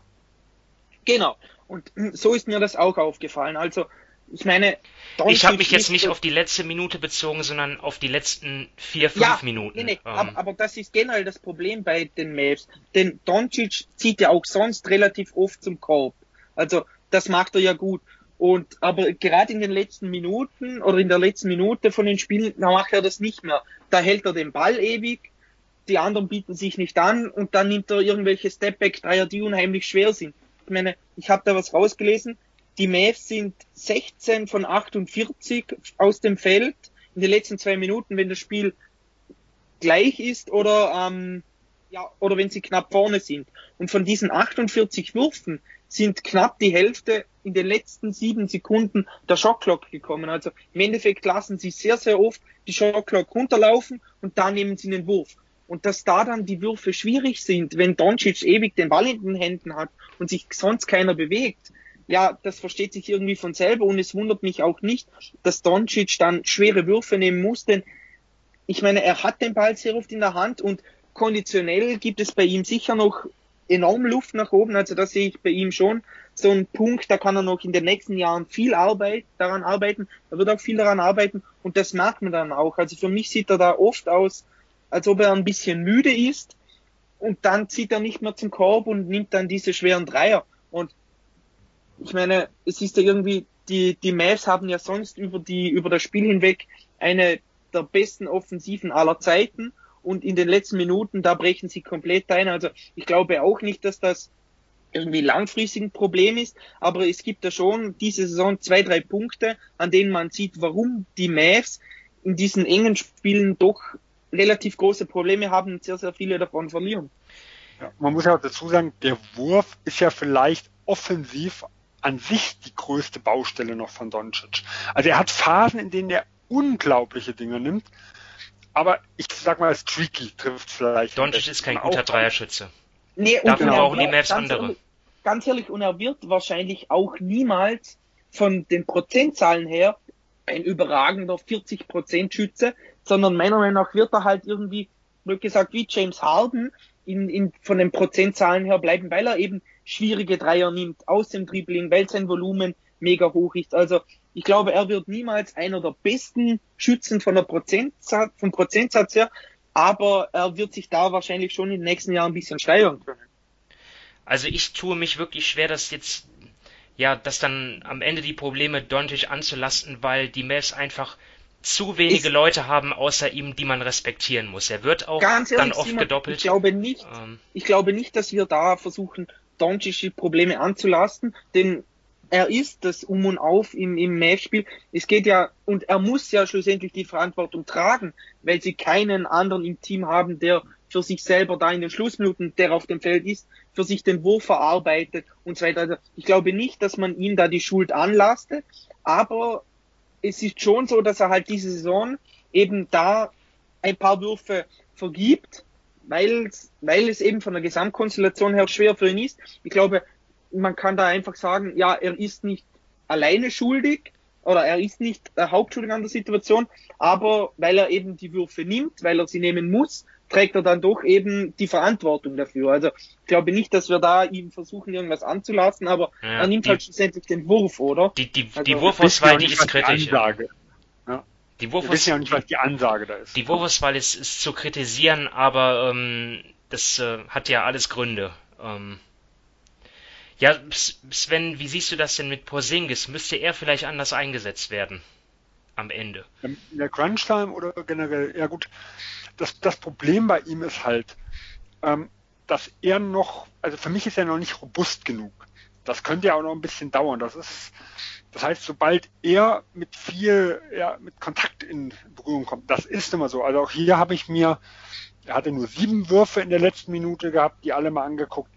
Genau. Und so ist mir das auch aufgefallen. Also ich meine,
Doncic ich habe mich jetzt nicht auf die letzte Minute bezogen, sondern auf die letzten vier, fünf
ja,
Minuten.
Nee, nee, ähm. aber, aber, das ist generell das Problem bei den Mavs. Denn Doncic zieht ja auch sonst relativ oft zum Korb. Also das macht er ja gut. Und aber gerade in den letzten Minuten oder in der letzten Minute von den Spielen, da macht er das nicht mehr. Da hält er den Ball ewig, die anderen bieten sich nicht an und dann nimmt er irgendwelche Stepback-Dreier, die unheimlich schwer sind. Ich meine, ich habe da was rausgelesen. Die Mavs sind 16 von 48 aus dem Feld in den letzten zwei Minuten, wenn das Spiel gleich ist oder ähm, ja oder wenn sie knapp vorne sind. Und von diesen 48 Würfen sind knapp die Hälfte in den letzten sieben Sekunden der Shotclock gekommen. Also im Endeffekt lassen sie sehr, sehr oft die Shotclock runterlaufen und dann nehmen sie den Wurf. Und dass da dann die Würfe schwierig sind, wenn Doncic ewig den Ball in den Händen hat und sich sonst keiner bewegt, ja, das versteht sich irgendwie von selber und es wundert mich auch nicht, dass Doncic dann schwere Würfe nehmen muss, denn ich meine, er hat den Ball sehr oft in der Hand und konditionell gibt es bei ihm sicher noch enorm Luft nach oben. Also das sehe ich bei ihm schon so ein Punkt, da kann er noch in den nächsten Jahren viel Arbeit daran arbeiten. Er wird auch viel daran arbeiten und das merkt man dann auch. Also für mich sieht er da oft aus, als ob er ein bisschen müde ist und dann zieht er nicht mehr zum Korb und nimmt dann diese schweren Dreier. Und ich meine, es ist ja irgendwie, die, die Mavs haben ja sonst über die, über das Spiel hinweg eine der besten Offensiven aller Zeiten und in den letzten Minuten, da brechen sie komplett ein. Also ich glaube auch nicht, dass das irgendwie langfristig ein Problem ist, aber es gibt da schon diese Saison zwei, drei Punkte, an denen man sieht, warum die Mavs in diesen engen Spielen doch relativ große Probleme haben und sehr, sehr viele davon verlieren.
Ja, man muss ja auch dazu sagen, der Wurf ist ja vielleicht offensiv an sich die größte Baustelle noch von Doncic. Also er hat Phasen, in denen er unglaubliche Dinge nimmt, aber ich sag mal, streaky trifft vielleicht.
Doncic ist kein guter Dreierschütze.
Nee,
Dafür brauchen die Mavs andere.
Ehrlich, ganz ehrlich, und er wird wahrscheinlich auch niemals von den Prozentzahlen her ein überragender 40% Schütze, sondern meiner Meinung nach wird er halt irgendwie, blöd gesagt, wie James Harden in, in, von den Prozentzahlen her bleiben, weil er eben schwierige Dreier nimmt aus dem Dribbling, weil sein Volumen mega hoch ist. Also ich glaube, er wird niemals einer der besten Schützen von der Prozentsatz, vom Prozentsatz her, aber er wird sich da wahrscheinlich schon in den nächsten Jahren ein bisschen steigern können.
Also ich tue mich wirklich schwer, dass jetzt, ja, dass dann am Ende die Probleme Doncic anzulasten, weil die Mavs einfach zu wenige ich, Leute haben außer ihm, die man respektieren muss. Er wird auch ehrlich, dann oft Simon, gedoppelt.
Ich glaube nicht, ähm, ich glaube nicht, dass wir da versuchen, Doncic Probleme anzulasten, denn er ist das Um und Auf im, im Matchspiel. Es geht ja, und er muss ja schlussendlich die Verantwortung tragen, weil sie keinen anderen im Team haben, der für sich selber da in den Schlussminuten, der auf dem Feld ist, für sich den Wurf verarbeitet und so weiter. Also ich glaube nicht, dass man ihm da die Schuld anlastet, aber es ist schon so, dass er halt diese Saison eben da ein paar Würfe vergibt, weil, weil es eben von der Gesamtkonstellation her schwer für ihn ist. Ich glaube, man kann da einfach sagen, ja, er ist nicht alleine schuldig oder er ist nicht der Hauptschuldig an der Situation, aber weil er eben die Würfe nimmt, weil er sie nehmen muss, trägt er dann doch eben die Verantwortung dafür. Also ich glaube nicht, dass wir da ihm versuchen, irgendwas anzulassen, aber ja, er nimmt die, halt schlussendlich den Wurf, oder?
Die, die, also, die Wurfauswahl, die ist kritisch.
Die ja. Die Wir wissen ja nicht, was die Ansage da ist.
Die Wurfauswahl ist, ist zu kritisieren, aber ähm, das äh, hat ja alles Gründe. Ähm, ja, Sven, wie siehst du das denn mit Porzingis? Müsste er vielleicht anders eingesetzt werden? Am Ende.
In der Crunch-Time oder generell? Ja gut, das, das Problem bei ihm ist halt, ähm, dass er noch, also für mich ist er noch nicht robust genug. Das könnte ja auch noch ein bisschen dauern. Das ist, das heißt, sobald er mit viel, ja, mit Kontakt in Berührung kommt, das ist immer so. Also auch hier habe ich mir, er hatte nur sieben Würfe in der letzten Minute gehabt, die alle mal angeguckt.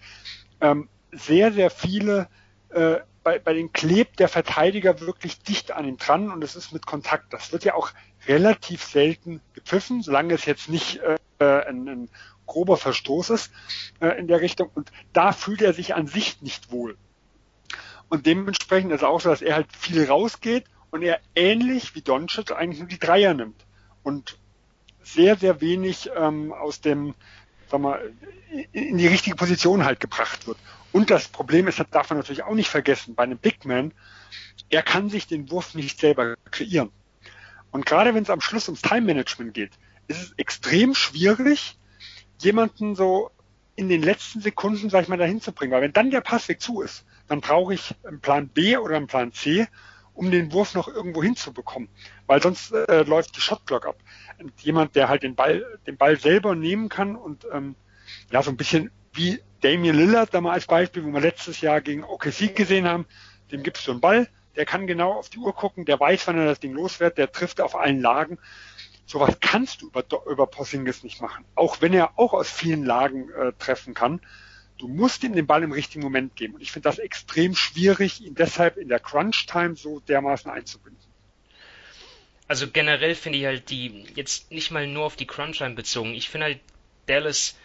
Ähm, sehr, sehr viele, äh, bei, bei den klebt der Verteidiger wirklich dicht an ihm dran und es ist mit Kontakt. Das wird ja auch relativ selten gepfiffen, solange es jetzt nicht äh, ein, ein grober Verstoß ist äh, in der Richtung. Und da fühlt er sich an sich nicht wohl. Und dementsprechend ist es auch so, dass er halt viel rausgeht und er ähnlich wie Doncic eigentlich nur die Dreier nimmt. Und sehr, sehr wenig ähm, aus dem, sag mal, in die richtige Position halt gebracht wird. Und das Problem ist, das darf man natürlich auch nicht vergessen, bei einem Big Man, er kann sich den Wurf nicht selber kreieren. Und gerade wenn es am Schluss ums Time Management geht, ist es extrem schwierig, jemanden so in den letzten Sekunden, sag ich mal, dahin zu bringen. Weil wenn dann der Passweg zu ist, dann brauche ich einen Plan B oder einen Plan C, um den Wurf noch irgendwo hinzubekommen. Weil sonst äh, läuft die Shotclock ab. Und jemand, der halt den Ball, den Ball selber nehmen kann und ähm, ja, so ein bisschen wie Damien Lillard da mal als Beispiel, wo wir letztes Jahr gegen OKC gesehen haben, dem gibst du einen Ball, der kann genau auf die Uhr gucken, der weiß, wann er das Ding loswert, der trifft auf allen Lagen. Sowas kannst du über, über Porzingis nicht machen. Auch wenn er auch aus vielen Lagen äh, treffen kann. Du musst ihm den Ball im richtigen Moment geben. Und ich finde das extrem schwierig, ihn deshalb in der Crunch-Time so dermaßen einzubinden.
Also generell finde ich halt die, jetzt nicht mal nur auf die Crunch-Time bezogen, ich finde halt Dallas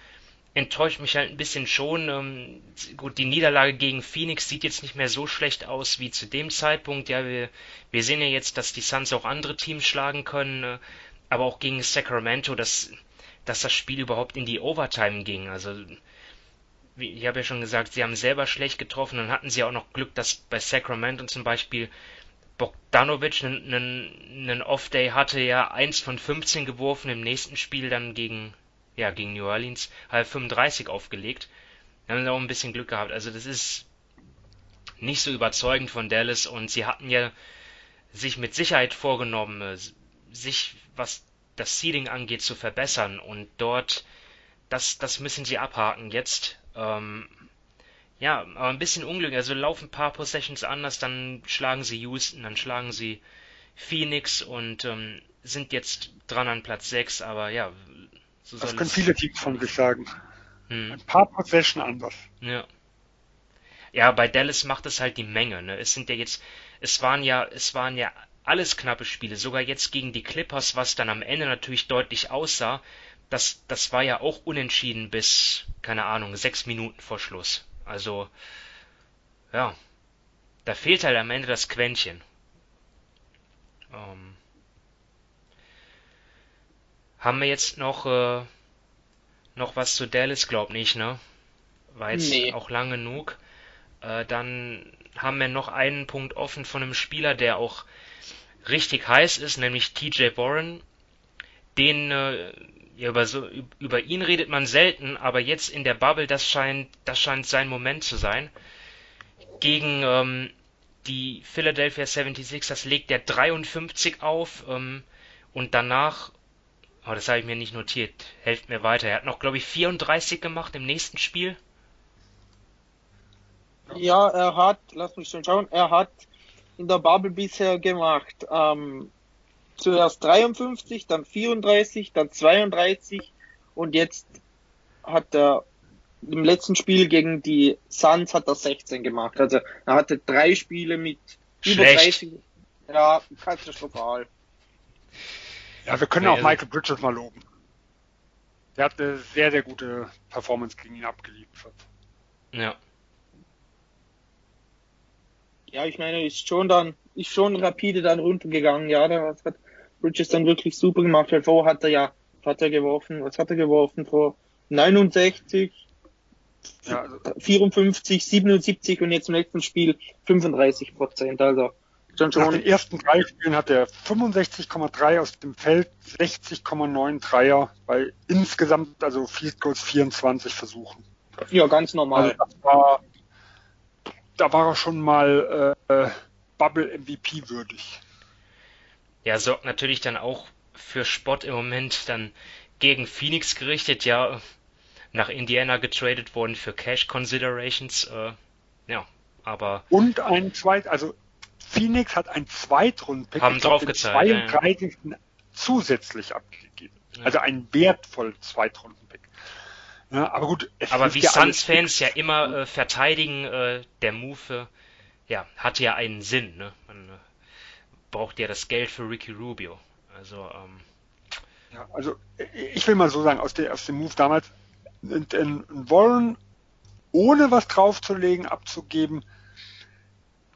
enttäuscht mich halt ein bisschen schon. Ähm, gut, die Niederlage gegen Phoenix sieht jetzt nicht mehr so schlecht aus wie zu dem Zeitpunkt. Ja, wir, wir sehen ja jetzt, dass die Suns auch andere Teams schlagen können, äh, aber auch gegen Sacramento, dass, dass das Spiel überhaupt in die Overtime ging. Also ich habe ja schon gesagt, sie haben selber schlecht getroffen. Dann hatten sie auch noch Glück, dass bei Sacramento zum Beispiel Bogdanovic einen, einen, einen Off-Day hatte, ja 1 von 15 geworfen, im nächsten Spiel dann gegen, ja, gegen New Orleans halb 35 aufgelegt. Dann haben sie auch ein bisschen Glück gehabt. Also das ist nicht so überzeugend von Dallas und sie hatten ja sich mit Sicherheit vorgenommen, äh, sich, was das Seeding angeht, zu verbessern und dort, das, das müssen sie abhaken jetzt. Ähm, ja, aber ein bisschen Unglück. Also laufen ein paar Possessions anders, dann schlagen sie Houston, dann schlagen sie Phoenix und ähm, sind jetzt dran an Platz 6, aber ja,
so Das können viele Teams von sich sagen. Hm. Ein paar Possession anders.
Ja. Ja, bei Dallas macht es halt die Menge, ne? Es sind ja jetzt, es waren ja, es waren ja alles knappe Spiele, sogar jetzt gegen die Clippers, was dann am Ende natürlich deutlich aussah, das, das war ja auch unentschieden bis, keine Ahnung, sechs Minuten vor Schluss. Also, ja, da fehlt halt am Ende das Quäntchen. Ähm, haben wir jetzt noch, äh, noch was zu Dallas? Glaub nicht, ne? War jetzt nee. auch lang genug. Äh, dann haben wir noch einen Punkt offen von einem Spieler, der auch richtig heiß ist, nämlich TJ Warren. Den äh, ja, über, so, über ihn redet man selten, aber jetzt in der Bubble, das scheint, das scheint sein Moment zu sein. Gegen ähm, die Philadelphia 76ers legt er 53 auf ähm, und danach, oh, das habe ich mir nicht notiert, helft mir weiter. Er hat noch, glaube ich, 34 gemacht im nächsten Spiel.
Ja, er hat, lass mich schon schauen, er hat in der Bubble bisher gemacht ähm, zuerst 53, dann 34, dann 32 und jetzt hat er im letzten Spiel gegen die Suns hat er 16 gemacht. Also er hatte drei Spiele mit
über 30.
Ja, katastrophal.
Ja, wir können auch Michael Bridges mal loben. Der hat eine sehr, sehr gute Performance gegen ihn abgeliefert.
Ja.
Ja, ich meine, ist schon dann, ist schon rapide dann runtergegangen. Ja, da hat Bridges dann wirklich super gemacht, weil vorher hat er ja, hat er geworfen, was hat er geworfen? Vor 69, ja, 54, 77 und jetzt im letzten Spiel 35 Prozent. Also
schon schon. Nach den ersten drei Spielen hat er 65,3 aus dem Feld, 60,9 Dreier bei insgesamt also Field Goals 24 Versuchen.
Ja, ganz normal. Also
war, da war er schon mal äh, Bubble MVP würdig
ja, sorgt natürlich dann auch für Spott im Moment dann gegen Phoenix gerichtet, ja, nach Indiana getradet worden für Cash Considerations, äh, ja, aber.
Und ein zweit, also Phoenix hat ein Zweitrundpick,
haben draufgezahlt,
den 32. Ja, ja. zusätzlich abgegeben. Ja. Also ein wertvoll Zweitrundenpick. Ja, aber gut.
aber wie Suns-Fans ja immer äh, verteidigen, äh, der Move, äh, ja, hatte ja einen Sinn, ne? Man, äh, braucht ja das Geld für Ricky Rubio. Also, ähm,
ja, also ich will mal so sagen, aus, der, aus dem Move damals, in Warren ohne was draufzulegen, abzugeben,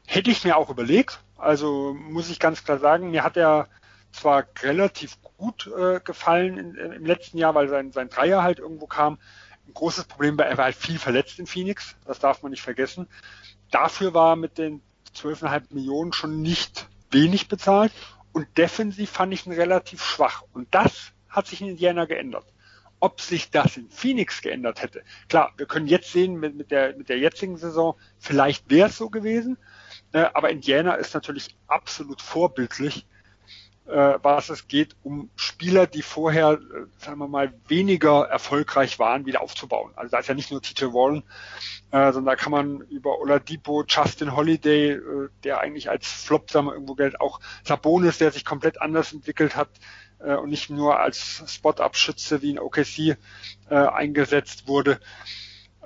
hätte ich mir auch überlegt. Also muss ich ganz klar sagen, mir hat er zwar relativ gut äh, gefallen in, im letzten Jahr, weil sein, sein Dreier halt irgendwo kam. Ein großes Problem war, er war halt viel verletzt in Phoenix, das darf man nicht vergessen. Dafür war mit den 12,5 Millionen schon nicht wenig bezahlt und defensiv fand ich ihn relativ schwach. Und das hat sich in Indiana geändert. Ob sich das in Phoenix geändert hätte. Klar, wir können jetzt sehen mit, mit, der, mit der jetzigen Saison, vielleicht wäre es so gewesen. Äh, aber Indiana ist natürlich absolut vorbildlich äh, was es geht, um Spieler, die vorher, äh, sagen wir mal, weniger erfolgreich waren, wieder aufzubauen. Also da ist ja nicht nur TJ Warren, äh, sondern da kann man über Oladipo, Justin Holiday, äh, der eigentlich als Flop, sagen wir, irgendwo Geld, auch Sabonis, der sich komplett anders entwickelt hat äh, und nicht nur als Spot-Up-Schütze wie in OKC äh, eingesetzt wurde.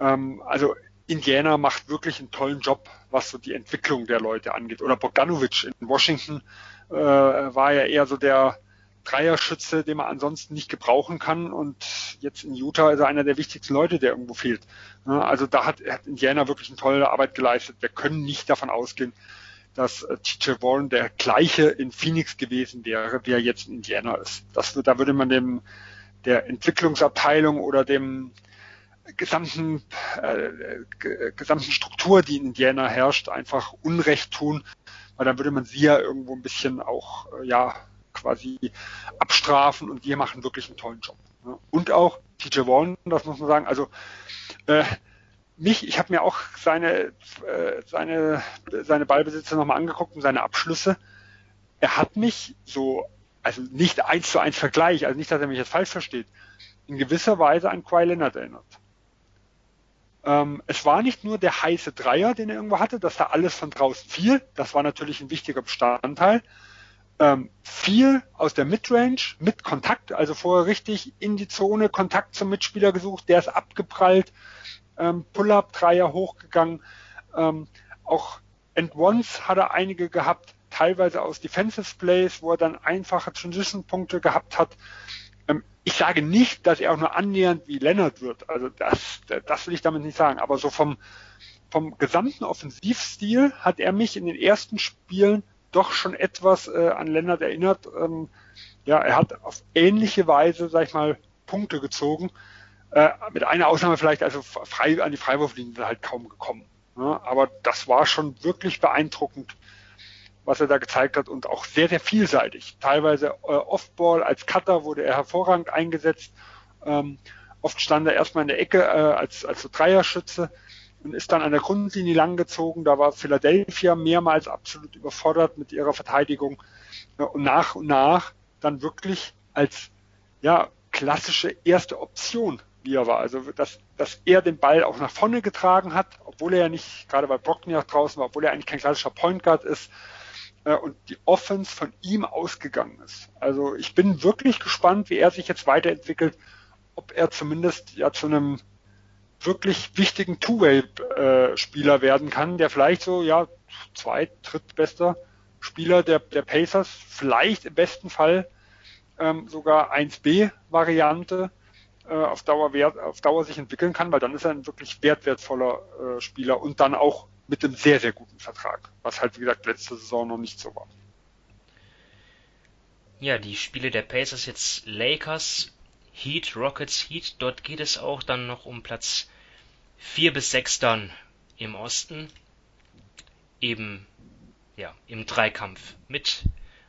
Ähm, also Indiana macht wirklich einen tollen Job, was so die Entwicklung der Leute angeht. Oder Bogdanovic in Washington äh, war ja eher so der Dreierschütze, den man ansonsten nicht gebrauchen kann. Und jetzt in Utah ist er einer der wichtigsten Leute, der irgendwo fehlt. Also da hat, hat Indiana wirklich eine tolle Arbeit geleistet. Wir können nicht davon ausgehen, dass äh, TJ Warren der gleiche in Phoenix gewesen wäre, wie er jetzt in Indiana ist. Das, da würde man dem der Entwicklungsabteilung oder dem gesamten, äh, gesamten Struktur, die in Indiana herrscht, einfach Unrecht tun, weil dann würde man sie ja irgendwo ein bisschen auch, äh, ja, quasi abstrafen und wir machen wirklich einen tollen Job. Ne? Und auch TJ Warren, das muss man sagen, also äh, mich, ich habe mir auch seine, äh, seine, seine Ballbesitzer nochmal angeguckt und seine Abschlüsse. Er hat mich so, also nicht eins zu eins Vergleich, also nicht, dass er mich jetzt falsch versteht, in gewisser Weise an Kawhi Leonard erinnert. Ähm, es war nicht nur der heiße Dreier, den er irgendwo hatte, dass da alles von draußen fiel. Das war natürlich ein wichtiger Bestandteil. Ähm, viel aus der Midrange mit Kontakt, also vorher richtig in die Zone, Kontakt zum Mitspieler gesucht, der ist abgeprallt, ähm, Pull-up-Dreier hochgegangen. Ähm, auch End-Ones hat er einige gehabt, teilweise aus Defensive Plays, wo er dann einfache Transition-Punkte gehabt hat. Ich sage nicht, dass er auch nur annähernd wie Leonard wird. Also das, das will ich damit nicht sagen. Aber so vom, vom gesamten Offensivstil hat er mich in den ersten Spielen doch schon etwas äh, an Leonard erinnert. Ähm, ja, er hat auf ähnliche Weise, sag ich mal, Punkte gezogen. Äh, mit einer Ausnahme vielleicht, also frei an die Freiwurflinie halt kaum gekommen. Ne? Aber das war schon wirklich beeindruckend, was er da gezeigt hat und auch sehr, sehr vielseitig. Teilweise äh, Offball als Cutter wurde er hervorragend eingesetzt. Ähm, oft stand er erstmal in der Ecke äh, als, als so Dreierschütze und ist dann an der Grundlinie langgezogen. Da war Philadelphia mehrmals absolut überfordert mit ihrer Verteidigung äh, und nach und nach dann wirklich als ja, klassische erste Option wie er war. Also dass, dass er den Ball auch nach vorne getragen hat, obwohl er ja nicht, gerade weil Brockton ja draußen war, obwohl er eigentlich kein klassischer Point Guard ist äh, und die Offense von ihm ausgegangen ist. Also ich bin wirklich gespannt, wie er sich jetzt weiterentwickelt, ob er zumindest ja zu einem wirklich wichtigen Two-Way-Spieler werden kann, der vielleicht so, ja, zweit, drittbester Spieler der, der Pacers, vielleicht im besten Fall ähm, sogar 1B-Variante äh, auf Dauer auf Dauer sich entwickeln kann, weil dann ist er ein wirklich wertwertvoller äh, Spieler und dann auch mit einem sehr, sehr guten Vertrag, was halt wie gesagt letzte Saison noch nicht so war.
Ja, die Spiele der Pacers jetzt Lakers, Heat, Rockets, Heat, dort geht es auch dann noch um Platz 4 bis 6 dann im Osten, eben ja, im Dreikampf mit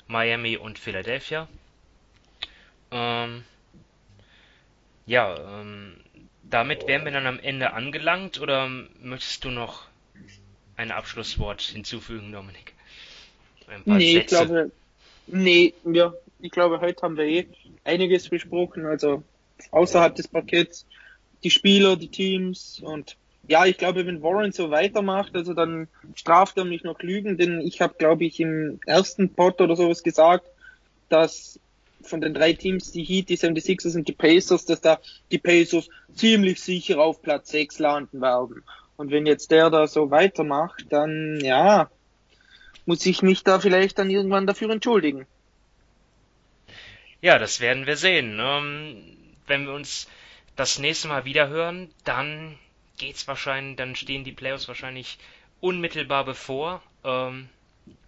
Miami und Philadelphia. Ähm, ja, ähm, damit wären wir dann am Ende angelangt oder möchtest du noch ein Abschlusswort hinzufügen, Dominik?
nee, Sätze. ich glaube, nee, ja, ich glaube, heute haben wir eh einiges besprochen, also außerhalb des Pakets, die Spieler, die Teams und ja, ich glaube, wenn Warren so weitermacht, also dann straft er mich noch Lügen, denn ich habe, glaube ich, im ersten Pod oder sowas gesagt, dass von den drei Teams, die Heat, die 76ers und die Pacers, dass da die Pacers ziemlich sicher auf Platz 6 landen werden. Und wenn jetzt der da so weitermacht, dann ja, muss ich mich da vielleicht dann irgendwann dafür entschuldigen.
Ja, das werden wir sehen. Ähm, wenn wir uns das nächste Mal wieder hören, dann geht's wahrscheinlich, dann stehen die Playoffs wahrscheinlich unmittelbar bevor. Ähm,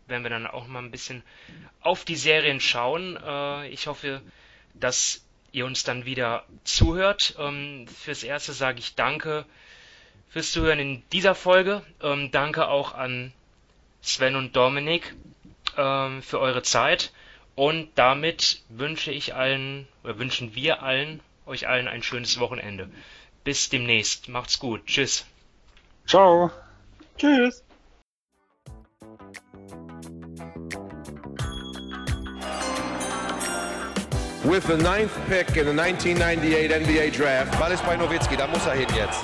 werden wir dann auch mal ein bisschen auf die Serien schauen. Äh, ich hoffe, dass ihr uns dann wieder zuhört. Ähm, fürs Erste sage ich danke fürs Zuhören in dieser Folge. Ähm, danke auch an Sven und Dominik ähm, für eure Zeit. Und damit wünsche ich allen, oder wünschen wir allen, euch allen ein schönes Wochenende. Bis demnächst. Macht's gut. Tschüss.
Ciao.
Tschüss.
With the ninth pick in the 1998 NBA Draft.
Ball ist bei Nowitzki, da muss er hin jetzt.